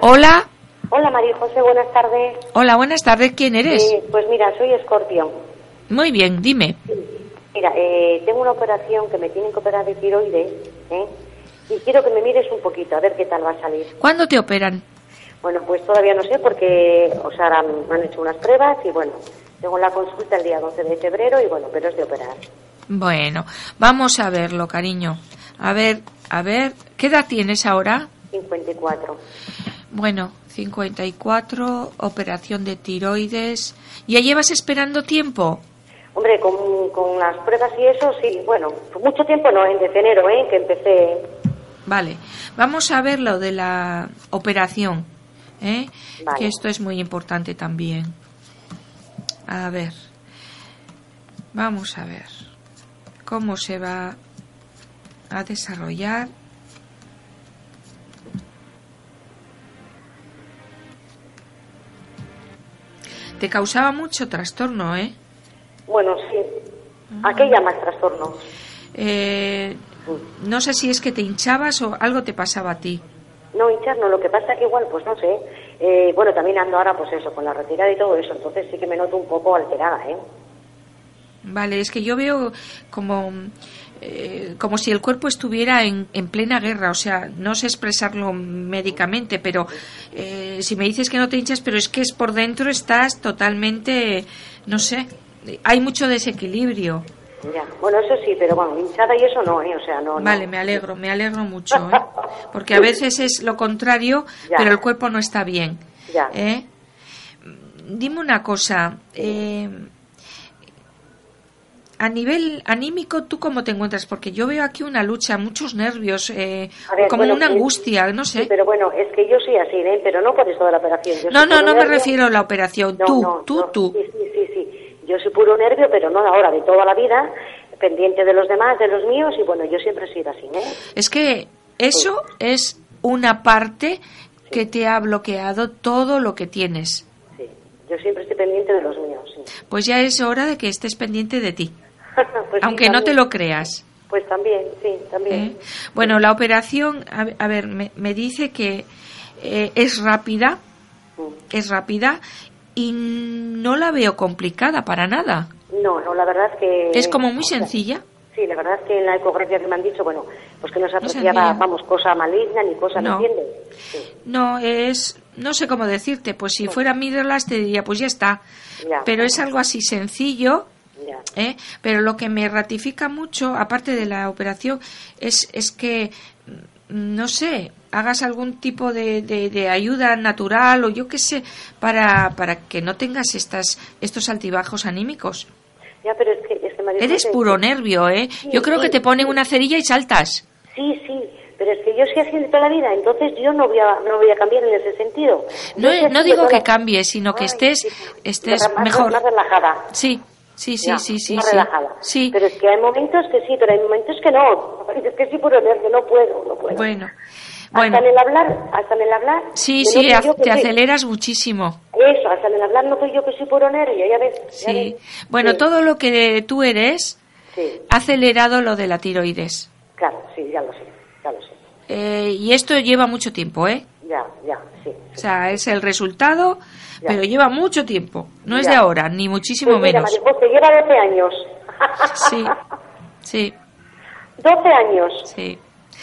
Hola, Hola María José, buenas tardes. hola, buenas tardes, ¿quién eres? Eh, pues mira, soy escorpión. Muy bien, dime. Mira, eh, tengo una operación que me tienen que operar de tiroides, ¿eh? Y quiero que me mires un poquito, a ver qué tal va a salir. ¿Cuándo te operan? Bueno, pues todavía no sé porque, o sea, ahora me han hecho unas pruebas y bueno, tengo la consulta el día 12 de febrero y bueno, pero es de operar. Bueno, vamos a verlo, cariño. A ver, a ver, ¿qué edad tienes ahora? 54. Bueno, 54, operación de tiroides. ¿Ya llevas esperando tiempo? Hombre, con, con las pruebas y eso, sí, bueno, mucho tiempo no, en desde enero, ¿eh? Que empecé. Vale, vamos a ver lo de la operación, ¿eh? Vale. que esto es muy importante también. A ver, vamos a ver cómo se va a desarrollar. Te causaba mucho trastorno, ¿eh? Bueno, sí. Aquella más trastorno. Eh, no sé si es que te hinchabas o algo te pasaba a ti. No, hinchar no, lo que pasa que igual, pues no sé. Eh, bueno, también ando ahora, pues eso, con la retirada y todo eso, entonces sí que me noto un poco alterada, ¿eh? Vale, es que yo veo como, eh, como si el cuerpo estuviera en, en plena guerra, o sea, no sé expresarlo médicamente, pero eh, si me dices que no te hinchas, pero es que es por dentro estás totalmente, no sé, hay mucho desequilibrio. Ya, bueno, eso sí, pero bueno, hinchada y eso no, ¿eh? O sea, no. no. Vale, me alegro, me alegro mucho, ¿eh? porque a veces es lo contrario, Ya. pero el cuerpo no está bien. Ya. ¿eh? Dime una cosa, eh, a nivel anímico, ¿tú cómo te encuentras? Porque yo veo aquí una lucha, muchos nervios, eh, ver, como bueno, una sí. angustia, no Sí, sé. pero bueno, es que yo soy así, ¿eh? Pero no por eso de la operación. Yo No, no, no me refiero a la operación, No, tú, no, tú, no, tú. Sí, sí, sí, sí. Yo soy puro nervio, pero no de ahora, de toda la vida, pendiente de los demás, de los míos, y bueno, yo siempre he sido así, ¿eh? Es que eso es una parte que te ha bloqueado todo lo que tienes. Sí, yo siempre estoy pendiente de los míos, sí. Pues ya es hora de que estés pendiente de ti, Pues sí, aunque no te lo creas. Pues también, sí, también. ¿eh? Bueno, la operación, a, a ver, me, me dice que eh, es rápida, Mm. es rápida y no la veo complicada para nada. No, no, la verdad es que... Es como muy sencilla. Sí, la verdad es que en la ecografía que me han dicho, bueno, pues que no se No apreciaba, sencilla. vamos, cosa maligna ni cosa, No. ¿me entiendes? Sí, No, es, no sé cómo decirte, pues si fuera Mirrorless te diría, pues ya está. Ya. Pero es algo así sencillo, ya. ¿eh? Pero lo que me ratifica mucho, aparte de la operación, es, es que, no sé, hagas algún tipo de, de, de ayuda natural o yo qué sé, para, para que no tengas estas, estos altibajos anímicos. Ya, pero es que... Es que María Eres puro nervio, ¿eh? Yo creo sí, que te ponen sí. una cerilla y saltas. Sí, sí, pero es que yo soy así de toda la vida, entonces yo no voy a, no voy a cambiar en ese sentido. No, no digo que cambies, sino que Ay, estés, estés mejor. Más relajada. Sí, sí, sí, Ya, sí, sí, más sí. relajada. Sí. Pero es que hay momentos que sí, pero hay momentos que no. Es que sí puro nervio, no puedo, no puedo. Bueno, Hasta bueno. en el hablar, hasta en el hablar. Sí, sí, que te soy- aceleras muchísimo. Eso, hasta el hablar no soy yo que soy puro nervio, ya ves. ya Sí. ves. Bueno, Sí, todo lo que tú eres Sí, ha acelerado lo de la tiroides. claro, sí, ya lo sé, ya lo sé. Eh, y esto lleva mucho tiempo, ¿eh? Ya, ya. O sea, es el resultado, Ya. pero lleva mucho tiempo. No es de ahora, ni muchísimo Pues mira, menos. María lleva 12 años. Sí, sí, 12 años. sí.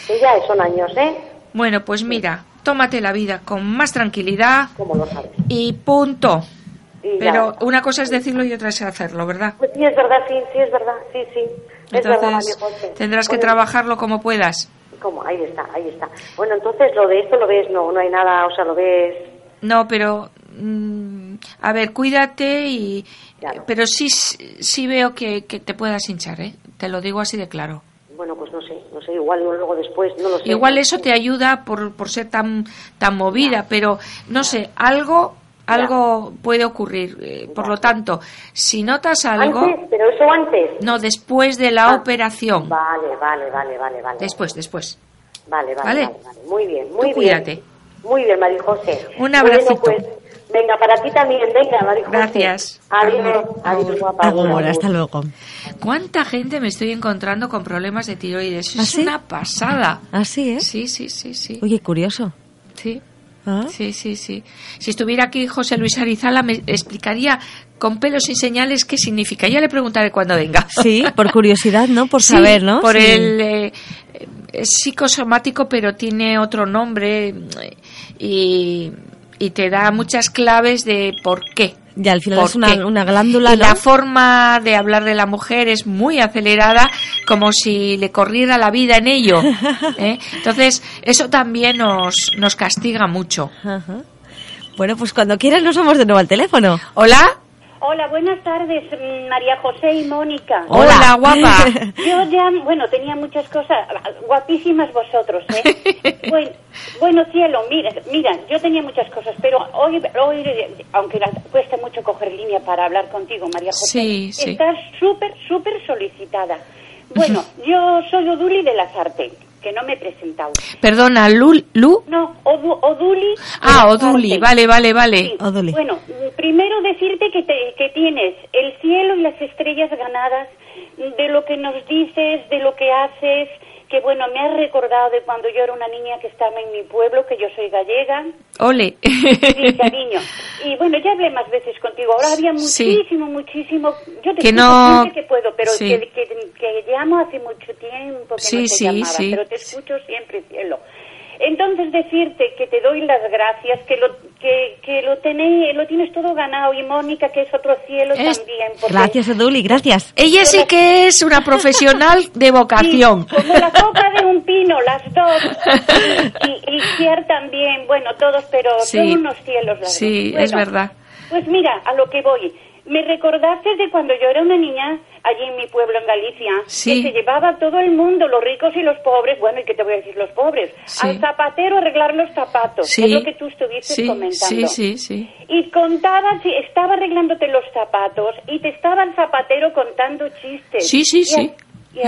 Que ya son años, ¿eh? Bueno, pues mira, tómate la vida con más tranquilidad ¿Cómo lo sabes? y punto. Y ya. Pero una cosa es decirlo y otra es hacerlo, ¿verdad? Pues sí, es verdad, sí, sí, es verdad, sí, sí. Es verdad, María Entonces José. tendrás que trabajarlo como puedas. ¿Cómo? Ahí está, ahí está. Bueno, entonces lo de esto lo ves, no, no hay nada, o sea, lo ves... No, pero mm, a ver, cuídate y Claro. pero sí sí veo que, que te puedas hinchar, ¿eh? Te lo digo así de claro. Bueno, pues no sé, no sé, igual luego después, no lo sé. Igual eso te ayuda por, por ser tan tan movida, pero no sé, algo algo puede ocurrir. eh, por lo tanto, si notas algo, Antes, pero eso antes. no después de la Ah, operación. Vale, vale, vale, vale, vale. Después, después. Vale, vale, ¿Vale? vale, vale. Muy bien, muy bien. cuídate. Muy bien, María José. Un abracito. Bueno, pues, venga, para ti también, venga, María José. Gracias. Adiós, adiós, guapa. Hasta luego. ¿Cuánta gente me estoy encontrando con problemas de tiroides? ¿Ah, Es sí? una pasada. Así es. Sí, sí, sí, sí. Oye, curioso. Sí. ¿Ah? Sí, sí, sí. Si estuviera aquí José Luis Arizala me explicaría con pelos y señales qué significa. Ya le preguntaré cuando venga. Sí, por curiosidad, ¿no? Por Sí, saber, ¿no? Por Sí. el eh, es psicosomático, pero tiene otro nombre eh, y, y te da muchas claves de por qué. Y al final ¿Por es una, una glándula, Y ¿no? la forma de hablar de la mujer es muy acelerada, como si le corriera la vida en ello. ¿eh? Entonces, eso también nos, nos castiga mucho. Ajá. Bueno, pues cuando quieras nos vamos de nuevo al teléfono. ¿Hola? Hola, buenas tardes, mm, María José y Mónica. Hola, guapa. Yo ya, bueno, tenía muchas cosas, guapísimas vosotros, ¿eh? bueno, bueno, cielo, mira, mira, yo tenía muchas cosas, pero hoy, hoy aunque la- cuesta mucho coger línea para hablar contigo, María José, Sí, sí. estás súper, súper solicitada. Bueno, yo soy Oduli de las Artes, que no me he presentado. Perdona, Lu. Lu? No, Odu- Oduli. Ah, Oduli, vale, vale, vale. Sí. Oduli. Bueno, primero decirte que, te- que tienes el cielo y las estrellas ganadas de lo que nos dices, de lo que haces, que bueno, me has recordado de cuando yo era una niña que estaba en mi pueblo, que yo soy gallega. Ole. Sí, cariño. Y bueno, ya hablé más veces contigo. Ahora había Sí. muchísimo, muchísimo. Yo te Que escucho no- siempre que puedo, pero Sí. que, que, que llamo hace mucho tiempo que Sí, no te sí, llamaba, sí. pero te escucho siempre, cielo. Entonces decirte que te doy las gracias, que lo que, que lo tenéis, lo tienes todo ganado y Mónica que es otro cielo Es- también. porque- Gracias, Oduli, gracias. Ella sí que es una profesional de vocación. Sí, como la copa de un pino, las dos. Y, y Kier también, bueno, todos, pero Sí. son unos cielos. las Sí, es Bueno, verdad. Pues mira, a lo que voy. Me recordaste de cuando yo era una niña allí en mi pueblo, en Galicia, Sí. que se llevaba a todo el mundo, los ricos y los pobres, bueno, ¿y qué te voy a decir los pobres? Sí. Al zapatero arreglar los zapatos, Sí. es lo que tú estuviste comentando. sí, sí, sí. Y contaba, si estaba arreglándote los zapatos y te estaba el zapatero contando chistes. Sí, sí, Y sí. y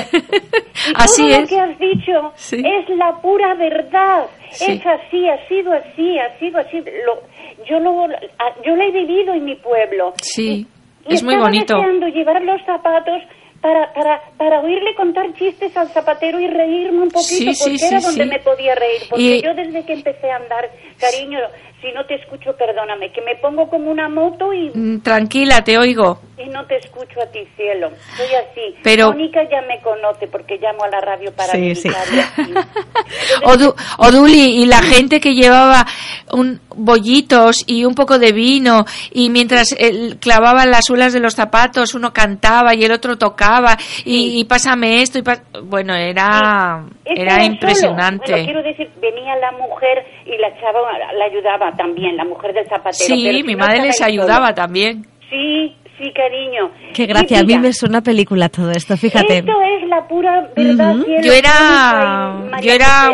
Así todo lo que has dicho es la pura verdad. Es así, ha sido así, ha sido así. Lo, yo, lo, a- yo lo he vivido en mi pueblo. Sí, Y es muy bonito. deseando llevar los zapatos para, para, para oírle contar chistes al zapatero y reírme un poquito, Sí, porque sí, era donde me podía reír. Porque Y- yo desde que empecé a andar, cariño, si no te escucho, perdóname, que me pongo como una moto y, Mm, Tranquila, te oigo. y no te escucho a ti, cielo. Soy así. Pero- Mónica ya me conoce porque llamo a la radio para Sí, sí. Entonces, Odu- Oduli y la gente que llevaba un bollitos y un poco de vino y mientras él clavaba las suelas de los zapatos uno cantaba y el otro tocaba y, y pásame esto y pas- bueno era Esto era impresionante Bueno, quiero decir, venía la mujer y la chava la ayudaba también, la mujer del zapatero. pero sí si mi no madre les ayudaba solo. también Sí, sí, cariño. Qué gracia, a mí mira, me suena película todo esto, fíjate. Esto es la pura verdad, Ujú. cielo, yo era yo era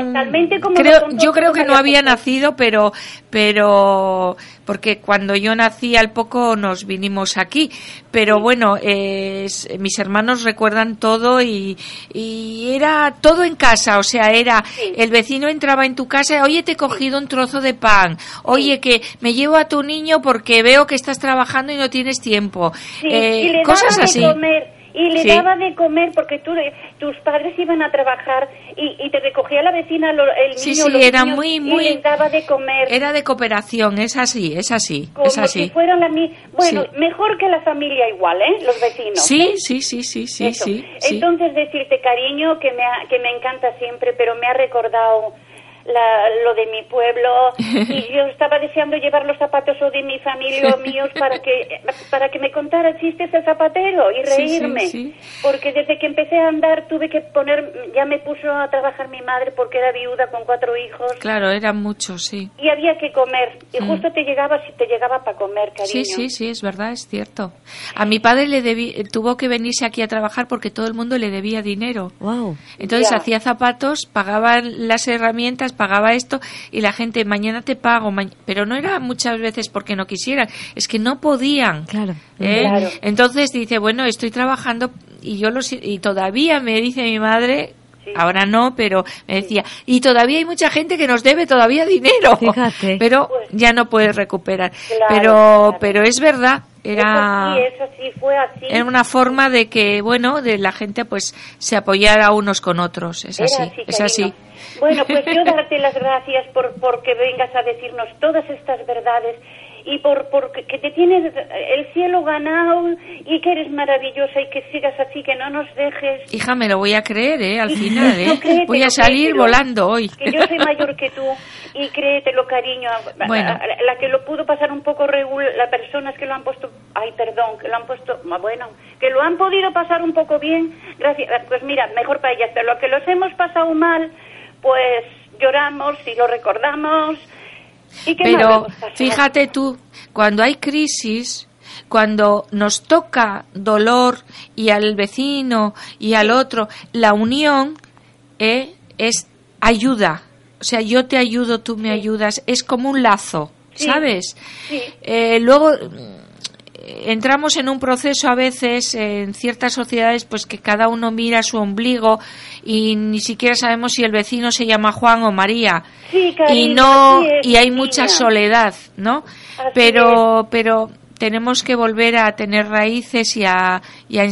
creo yo creo que no había nacido pero pero porque cuando yo nací al poco nos vinimos aquí, pero bueno, eh, es- mis hermanos recuerdan todo y, y era todo en casa, o sea, era el vecino entraba en tu casa, oye, te he cogido un trozo de pan, oye, que me llevo a tu niño porque veo que estás trabajando y no tienes tiempo, Sí, Eh, y le cosas así. comer. Y le Sí. daba de comer porque tú, tus padres iban a trabajar y, y te recogía la vecina lo- el niño. Sí, sí, los era niños, muy, y les daba de comer. Era de cooperación, es así, es así, como es así. si fueran la Bueno, Sí. mejor que la familia igual, ¿eh? Los vecinos. Sí, sí, sí, sí, sí, sí, sí. Entonces decirte cariño que me, ha- que me encanta siempre, pero me ha recordado la- lo de mi pueblo y yo estaba deseando llevar los zapatos o de mi familia o míos para que para que me contara chistes el zapatero y Sí, sí, reírme sí. porque desde que empecé a andar tuve que poner ya me puso a trabajar mi madre porque era viuda con cuatro hijos Claro, eran muchos, sí. y había que comer y justo te llegaba si te llegaba para comer cariño Mm. Sí, sí, sí, es verdad, es cierto. A mi padre le debí- tuvo que venirse aquí a trabajar porque todo el mundo le debía dinero. Wow. Entonces Ya. hacía zapatos, pagaba las herramientas, pagaba esto y la gente, mañana te pago, ma-". pero no era muchas veces porque no quisieran, es que no podían. Claro. ¿eh? Claro. Entonces dice, bueno, estoy trabajando y yo lo y todavía me dice mi madre Sí. Ahora no, pero me decía, y todavía hay mucha gente que nos debe todavía dinero. Fíjate. Pero Pues- ya no puedes recuperar. Claro, pero claro. pero es verdad, era eso sí, eso sí fue así era una forma de que, bueno, de la gente pues se apoyara unos con otros. Es Era así, así, es así. Bueno, pues yo darte las gracias por porque vengas a decirnos todas estas verdades y por porque que te tienes el cielo ganado y que eres maravillosa y que sigas así, que no nos dejes. Hija, me lo voy a creer, ¿eh? Al final, ¿eh? No, créetelo, voy a salir créetelo. volando hoy. Que yo soy mayor que tú y créetelo, cariño. A- a- Bueno. a- La que lo pudo pasar un poco regular, las personas que lo han puesto, ay, perdón, que lo han puesto, bueno, que lo han podido pasar un poco bien, gracias. Pues mira, mejor para ellas, pero lo que los hemos pasado mal, pues lloramos y lo recordamos. ¿Y qué más Pero fíjate tú, cuando hay crisis, cuando nos toca dolor y al vecino y al otro, la unión eh, es ayuda. O sea, yo te ayudo, tú me ayudas. Es como un lazo, Sí, ¿sabes? sí. Eh, luego entramos en un proceso a veces en ciertas sociedades pues que cada uno mira su ombligo y ni siquiera sabemos si el vecino se llama Juan o María Sí, cariño, y no es, y hay niña. mucha soledad no Así pero pero tenemos que volver a tener raíces y a, y a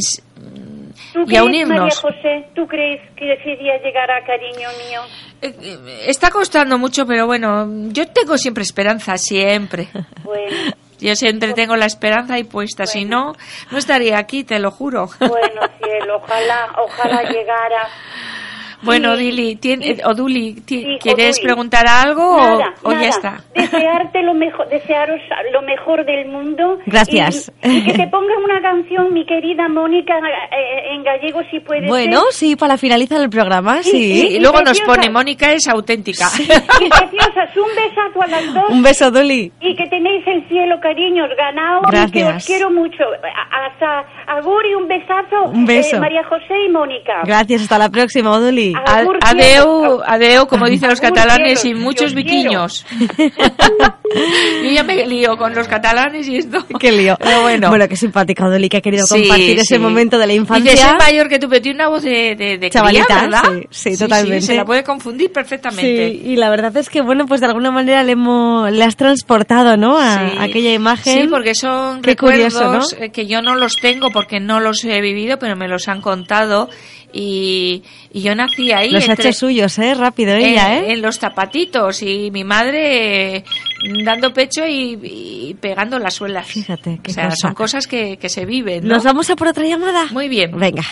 ¿Tú y a María José, tú crees que ese día llegará, cariño mío? Eh, eh, está costando mucho pero bueno yo tengo siempre esperanza siempre Bueno. Yo siempre tengo la esperanza ahí puesta si no no estaría aquí te lo juro. Bueno, cielo, ojalá, ojalá llegara. Bueno, Sí, Dili, tien- sí. eh, o Duli, Sí, ¿quieres Oduli. preguntar algo o- Nada, o, ya nada. está? Desearte lo mejor, desearos lo mejor del mundo. Gracias. Y, y que te ponga una canción, mi querida Mónica, eh, en gallego si puede Bueno, ser. sí, para finalizar el programa, Sí, sí. Y, y luego nos pone, Mónica es auténtica. Y preciosas, un besazo a las dos. Un beso, Duli. Y que tenéis el cielo, cariños, ganado. Y que Gracias. os quiero mucho. Hasta Agur y un besazo. Un beso. eh, María José y Mónica. Gracias, hasta la próxima, Duli. Ah. Adeu, adeu, como dicen los catalanes, y muchos viquiños. Yo ya me lío con los catalanes y esto. Qué lío. Pero bueno. Bueno, qué simpática, Duli, que ha querido Sí, compartir ese sí. momento de la infancia. Dice, soy mayor que tú, pero tiene una voz de, de, de Chavalita, cría, ¿verdad? sí, sí, totalmente. se la puede confundir perfectamente. Y la verdad es que, bueno, pues de alguna manera le, hemos, le has transportado, ¿no? A Sí. aquella imagen. Sí, porque son Qué recuerdos curioso, ¿no? eh, que yo no los tengo porque no los he vivido, pero me los han contado y, y yo nací ahí. Los entre- hecho suyos, ¿eh? Rápido en, ella, ¿eh? en los zapatitos y mi madre eh, dando pecho y, y pegando las suelas. Fíjate, qué o sea, cosa. son cosas que, que se viven. ¿no? ¿Nos vamos a por otra llamada? Muy bien. Venga,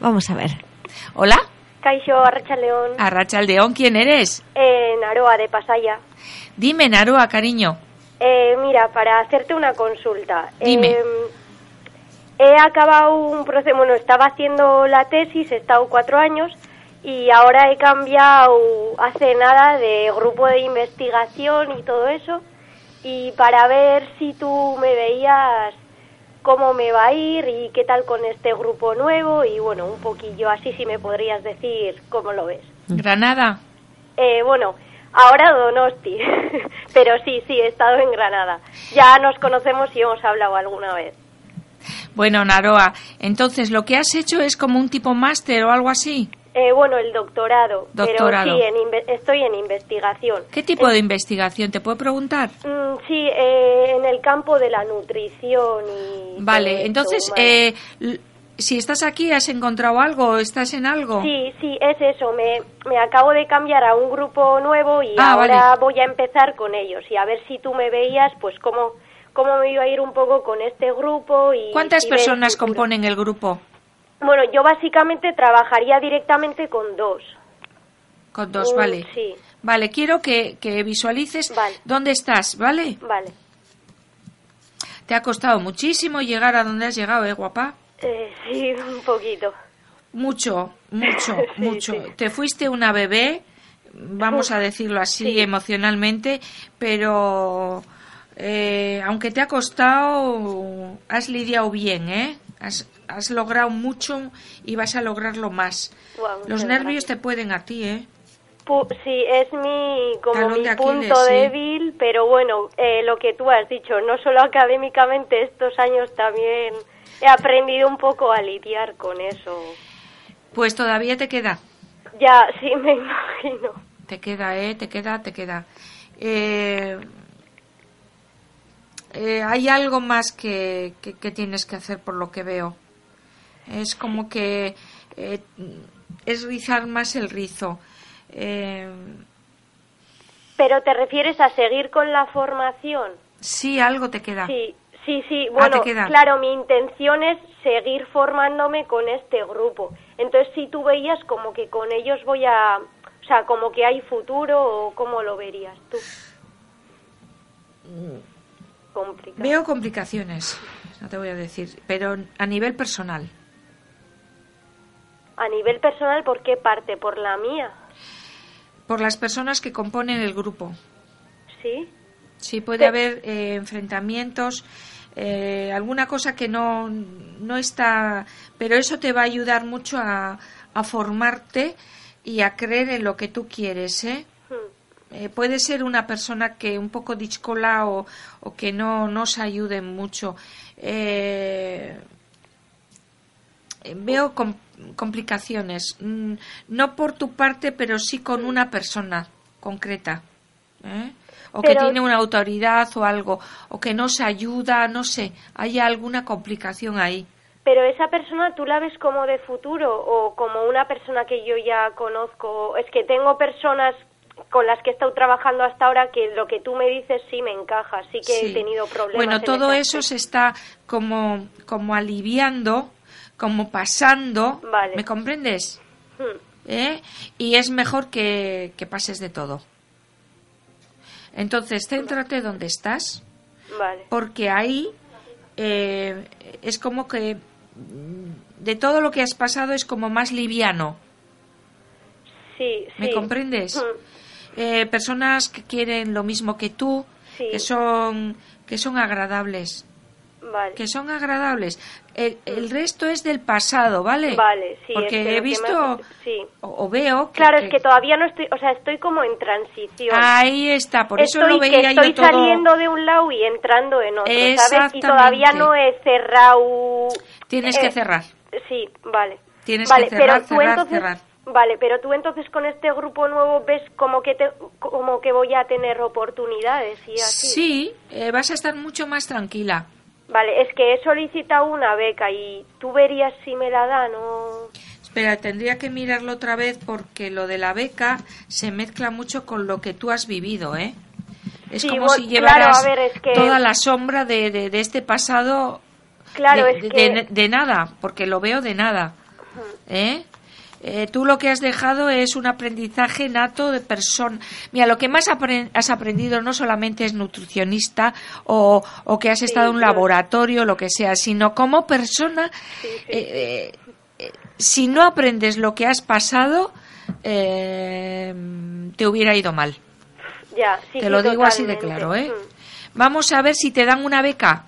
vamos a ver. Hola, Kaixo, Arracha León, Arracha Aldeón, ¿quién eres? en Aroa de Pasaya. Dime, Naroa, cariño. Eh, mira, para hacerte una consulta. Dime. Eh, he acabado un proceso, bueno, estaba haciendo la tesis, he estado cuatro años y ahora he cambiado hace nada de grupo de investigación y todo eso. Y para ver si tú me veías cómo me va a ir y qué tal con este grupo nuevo y bueno, un poquillo así si me podrías decir cómo lo ves. Granada. Eh, bueno, Ahora Donosti, pero sí, sí, he estado en Granada. Ya nos conocemos y hemos hablado alguna vez. Bueno, Naroa, entonces lo que has hecho es como un tipo máster o algo así. Eh, bueno, el doctorado. Doctorado. Pero sí, en inve- estoy en investigación. ¿Qué tipo de investigación? ¿Te puedo preguntar? Mm, sí, eh, en el campo de la nutrición y... Vale, entonces, eh, si estás aquí, ¿has encontrado algo? ¿Estás en algo? Sí, sí, es eso. Me, me acabo de cambiar a un grupo nuevo y Ah, ahora vale. voy a empezar con ellos. Y a ver si tú me veías, pues cómo, cómo me iba a ir un poco con este grupo y... ¿Cuántas personas componen el grupo? Bueno, yo básicamente trabajaría directamente con dos. Con dos, Mm, vale. Sí, Vale, quiero que, que visualices Vale. dónde estás, ¿vale? vale. Te ha costado muchísimo llegar a donde has llegado, ¿eh, guapa? Eh, sí, un poquito. Mucho, mucho, Sí, mucho. sí. Te fuiste una bebé, vamos a decirlo así Sí. emocionalmente, pero eh, aunque te ha costado, has lidiado bien, ¿eh? Has, has logrado mucho y vas a lograrlo más. Los nervios gracias. te pueden a ti, ¿eh? Pu- sí, es mi como Talón mi de Aquiles, punto sí. débil, pero bueno, eh, lo que tú has dicho, no solo académicamente, estos años también he aprendido un poco a lidiar con eso. Pues todavía te queda. Ya, sí, me imagino. Te queda, ¿eh? Te queda, te queda. Eh, eh, hay algo más que, que- que tienes que hacer por lo que veo. Es como que eh, es rizar más el rizo. Eh, Pero te refieres a seguir con la formación? sí, algo te queda. Sí, sí, sí. Ah, Bueno, queda. claro, mi intención es seguir formándome con este grupo. Entonces, si tú veías como que con ellos voy a... O sea, como que hay futuro o cómo lo verías tú. Complicado. Veo complicaciones, no te voy a decir, pero a nivel personal. A nivel personal, ¿por qué parte? ¿Por la mía? Por las personas que componen el grupo. ¿Sí? Sí, puede haber eh, enfrentamientos, eh, alguna cosa que no, no está, pero eso te va a ayudar mucho a, a formarte y a creer en lo que tú quieres, ¿eh? Eh, puede ser una persona que un poco discola o, o que no nos ayude mucho. Eh, eh, veo com- complicaciones, mm, no por tu parte, pero sí con una persona concreta. ¿eh? O que tiene una autoridad o algo, o que nos ayuda, no sé, hay alguna complicación ahí. Pero esa persona, ¿tú la ves como de futuro o como una persona que yo ya conozco? Es que tengo personas con las que he estado trabajando hasta ahora que lo que tú me dices sí me encaja, sí que he tenido problemas. Bueno, en todo eso se está como, como aliviando, como pasando. Vale. ¿Me comprendes? Hmm. ¿Eh? Y es mejor que, que pases de todo. Entonces, céntrate donde estás, Vale. porque ahí eh, es como que mm, de todo lo que has pasado es como más liviano. Sí, sí. ¿Me comprendes? Hmm. Eh, personas que quieren lo mismo que tú, Sí. que son que son agradables, Vale. que son agradables. El, el resto es del pasado, ¿vale? Vale, sí. Porque es que he lo que me visto Sí. o, o veo que, Claro, que- es que todavía no estoy, o sea, estoy como en transición. ahí está, por eso estoy lo veía que estoy yo todo. saliendo de un lado y entrando en otro, ¿sabes? Y todavía no he cerrado. Tienes eh, que cerrar. Sí, vale. Tienes vale, que cerrar, pero cerrar, entonces, cerrar. Vale, pero tú entonces con este grupo nuevo ves como que te, como que voy a tener oportunidades y así. Sí, eh, vas a estar mucho más tranquila. Vale, es que he solicitado una beca y tú verías si me la dan o... Espera, tendría que mirarlo otra vez porque lo de la beca se mezcla mucho con lo que tú has vivido, ¿eh? Es Sí, como si llevaras a ver, es que- toda la sombra de, de- de este pasado Claro, de, es que... de nada, porque lo veo de nada. ¿eh? Eh, tú lo que has dejado es un aprendizaje nato de persona. Mira, lo que más has aprendido no solamente es nutricionista o, o que has estado en un claro. laboratorio, lo que sea, sino como persona. eh, eh, eh, si no aprendes lo que has pasado, eh, te hubiera ido mal. Ya, sí, te lo digo así de claro, ¿eh? Mm. Vamos a ver si te dan una beca.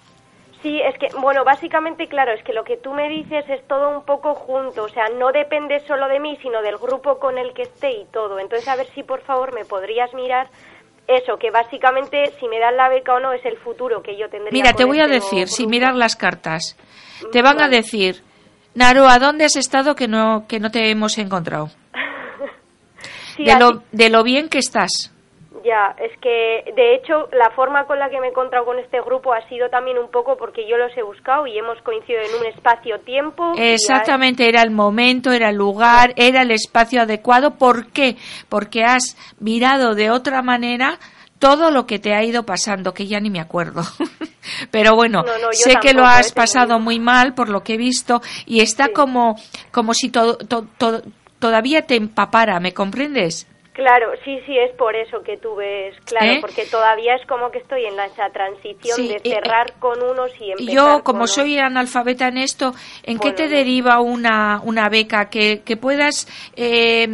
Sí, es que, bueno, básicamente, claro, es que lo que tú me dices es todo un poco junto, o sea, no depende solo de mí, sino del grupo con el que esté y todo. Entonces, a ver si por favor me podrías mirar eso, que básicamente si me dan la beca o no es el futuro que yo tendría. Mira, te voy a este decir, grupo. mirar las cartas, te van a decir, Naro, ¿a dónde has estado que no, que no te hemos encontrado? Sí, de, así- lo, de lo bien que estás. Ya, es que de hecho la forma con la que me he encontrado con este grupo ha sido también un poco porque yo los he buscado y hemos coincidido en un espacio-tiempo. Exactamente, era el momento, era el lugar, era el espacio adecuado. ¿Por qué? Porque has mirado de otra manera todo lo que te ha ido pasando, que ya ni me acuerdo. Pero bueno, No, sé que lo has eh, pasado muy mal por lo que he visto y está Sí. como, como si todo, to- to- todavía te empapara, ¿me comprendes? Claro, sí, sí, es por eso que tú ves, claro, ¿Eh? porque todavía es como que estoy en esa transición Sí, de y- cerrar con unos y empezar Yo, con como otros. soy analfabeta en esto, ¿en qué te deriva una, una beca? Que, que puedas eh,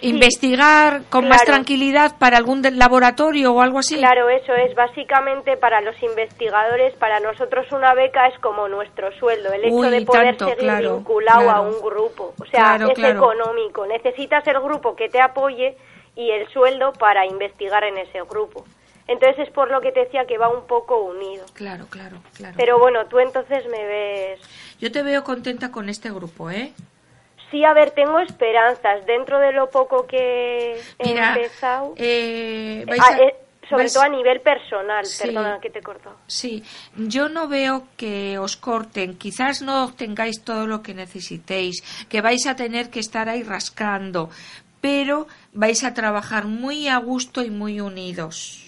investigar con más tranquilidad para algún laboratorio o algo así. Claro, eso es básicamente para los investigadores, para nosotros una beca es como nuestro sueldo, el hecho Uy, de poder tanto, seguir claro, vinculado a un grupo. O sea, es económico. Necesitas el grupo que te apoye y el sueldo para investigar en ese grupo. Entonces es por lo que te decía que va un poco unido. Claro, claro, claro. Pero bueno, tú entonces me ves Yo te veo contenta con este grupo, ¿eh? Sí, a ver, tengo esperanzas. Dentro de lo poco que he Mira, empezado. eh, vais Ah, a- eh, sobre vais- todo a nivel personal, Sí. perdona que te he cortado. Sí, yo no veo que os corten. Quizás no obtengáis todo lo que necesitéis, que vais a tener que estar ahí rascando, pero vais a trabajar muy a gusto y muy unidos.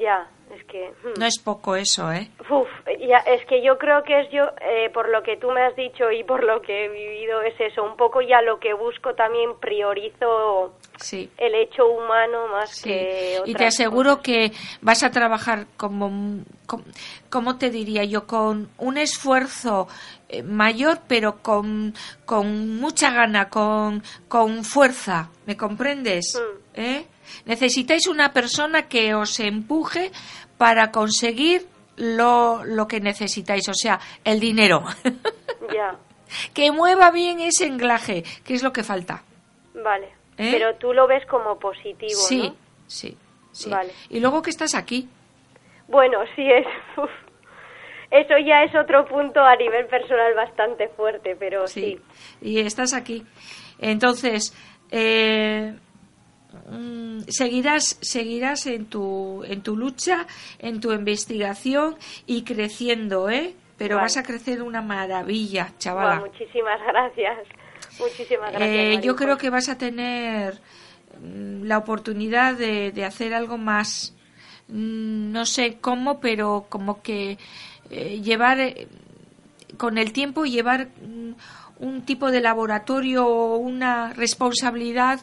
Ya, es que. hmm. No es poco eso, ¿eh? Uf, ya, es que yo creo que es yo, eh, por lo que tú me has dicho y por lo que he vivido, es eso. Un poco ya lo que busco también priorizo Sí. el hecho humano más Sí, que. y otras te aseguro cosas. que vas a trabajar como, com- ¿cómo te diría yo? Con un esfuerzo eh, mayor, pero con, con mucha gana, con, con fuerza, ¿me comprendes? Mm. ¿Eh? Necesitáis una persona que os empuje para conseguir lo, lo que necesitáis, o sea, el dinero. Ya, que mueva bien ese englaje, que es lo que falta. vale. ¿Eh? Pero tú lo ves como positivo, sí, ¿no? sí, sí. Vale. Y luego que estás aquí. Bueno, sí es. uf. Eso ya es otro punto a nivel personal bastante fuerte, pero sí. y estás aquí. Entonces, eh, mm, seguirás, seguirás en tu, en tu lucha, en tu investigación y creciendo, ¿eh? Pero Vale. vas a crecer una maravilla, chavala. muchísimas gracias. Muchísimas gracias. Eh, yo creo que vas a tener mm, la oportunidad de, de hacer algo más, mm, no sé cómo, pero como que eh, llevar eh, con el tiempo llevar un tipo de laboratorio o una responsabilidad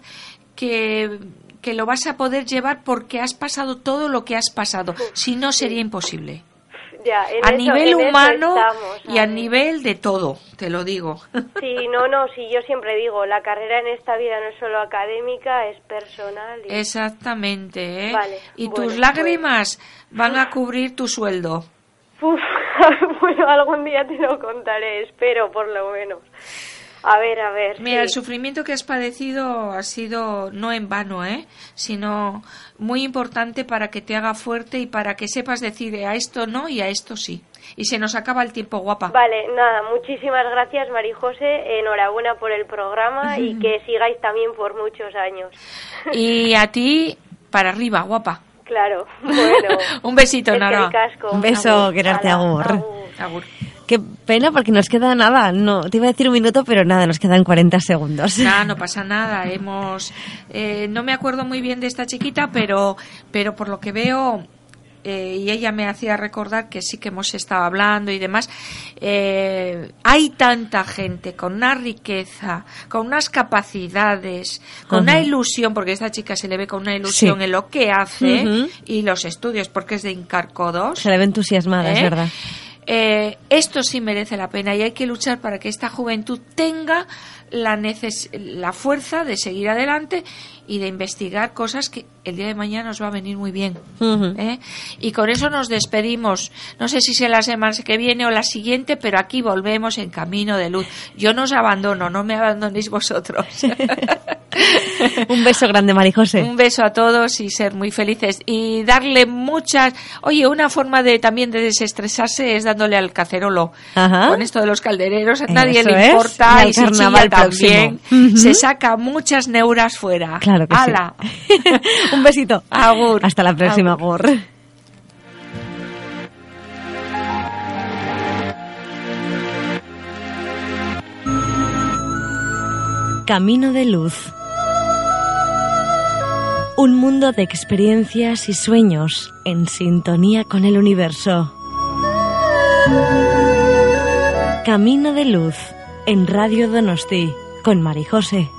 que que lo vas a poder llevar porque has pasado todo lo que has pasado. Si no, sería imposible. Ya, A eso- nivel humano estamos, y a nivel de todo, te lo digo. Sí, no, no, sí, yo siempre digo, la carrera en esta vida no es solo académica, es personal. y- Exactamente, ¿eh? Vale, y bueno, tus lágrimas van a cubrir tu sueldo. Uf, bueno, algún día te lo contaré, espero por lo menos. A ver, a ver. Mira, el sí. sufrimiento que has padecido ha sido no en vano, ¿eh? Sino muy importante para que te haga fuerte y para que sepas decir a esto no y a esto sí. Y se nos acaba el tiempo, guapa. Vale, nada, muchísimas gracias Marijose, enhorabuena por el programa y que sigáis también por muchos años. Y a ti, para arriba, guapa. Claro, bueno. Un besito, es que Nara. el casco. Un beso, quererte, Hala, agur. agur. Agur. Qué pena porque nos queda nada. No, te iba a decir un minuto, pero nada, nos quedan 40 segundos. Nada, no pasa nada. Hemos, eh, no me acuerdo muy bien de esta chiquita, pero, pero por lo que veo eh, y ella me hacía recordar que sí que hemos estado hablando y demás. eh, hay tanta gente con una riqueza, con unas capacidades, con una ilusión, porque esta chica se le ve con una ilusión Sí. en lo que hace y los estudios, porque es de Incarcodos. Se le ve entusiasmada, es ¿eh? verdad. Eh, esto sí merece la pena y hay que luchar para que esta juventud tenga la, neces- la fuerza de seguir adelante y de investigar cosas que el día de mañana nos va a venir muy bien. ¿eh? Y con eso nos despedimos. No sé si sea la semana que viene o la siguiente, pero aquí volvemos en camino de luz. Yo no os abandono, no me abandonéis vosotros. Un beso grande, Marijose. Un beso a todos y ser muy felices y darle muchas. Oye, una forma de también de desestresarse es dándole al cacerolo. Ajá. Con esto de los caldereros, a nadie Eso le importa y carnaval también. Ujú. Se saca muchas neuras fuera. Claro que ¡Hala! sí. Un besito. Agur. Hasta la próxima, Agur. Agur. Camino de luz. Un mundo de experiencias y sueños en sintonía con el universo. Camino de luz en Radio Donosti con Marijose.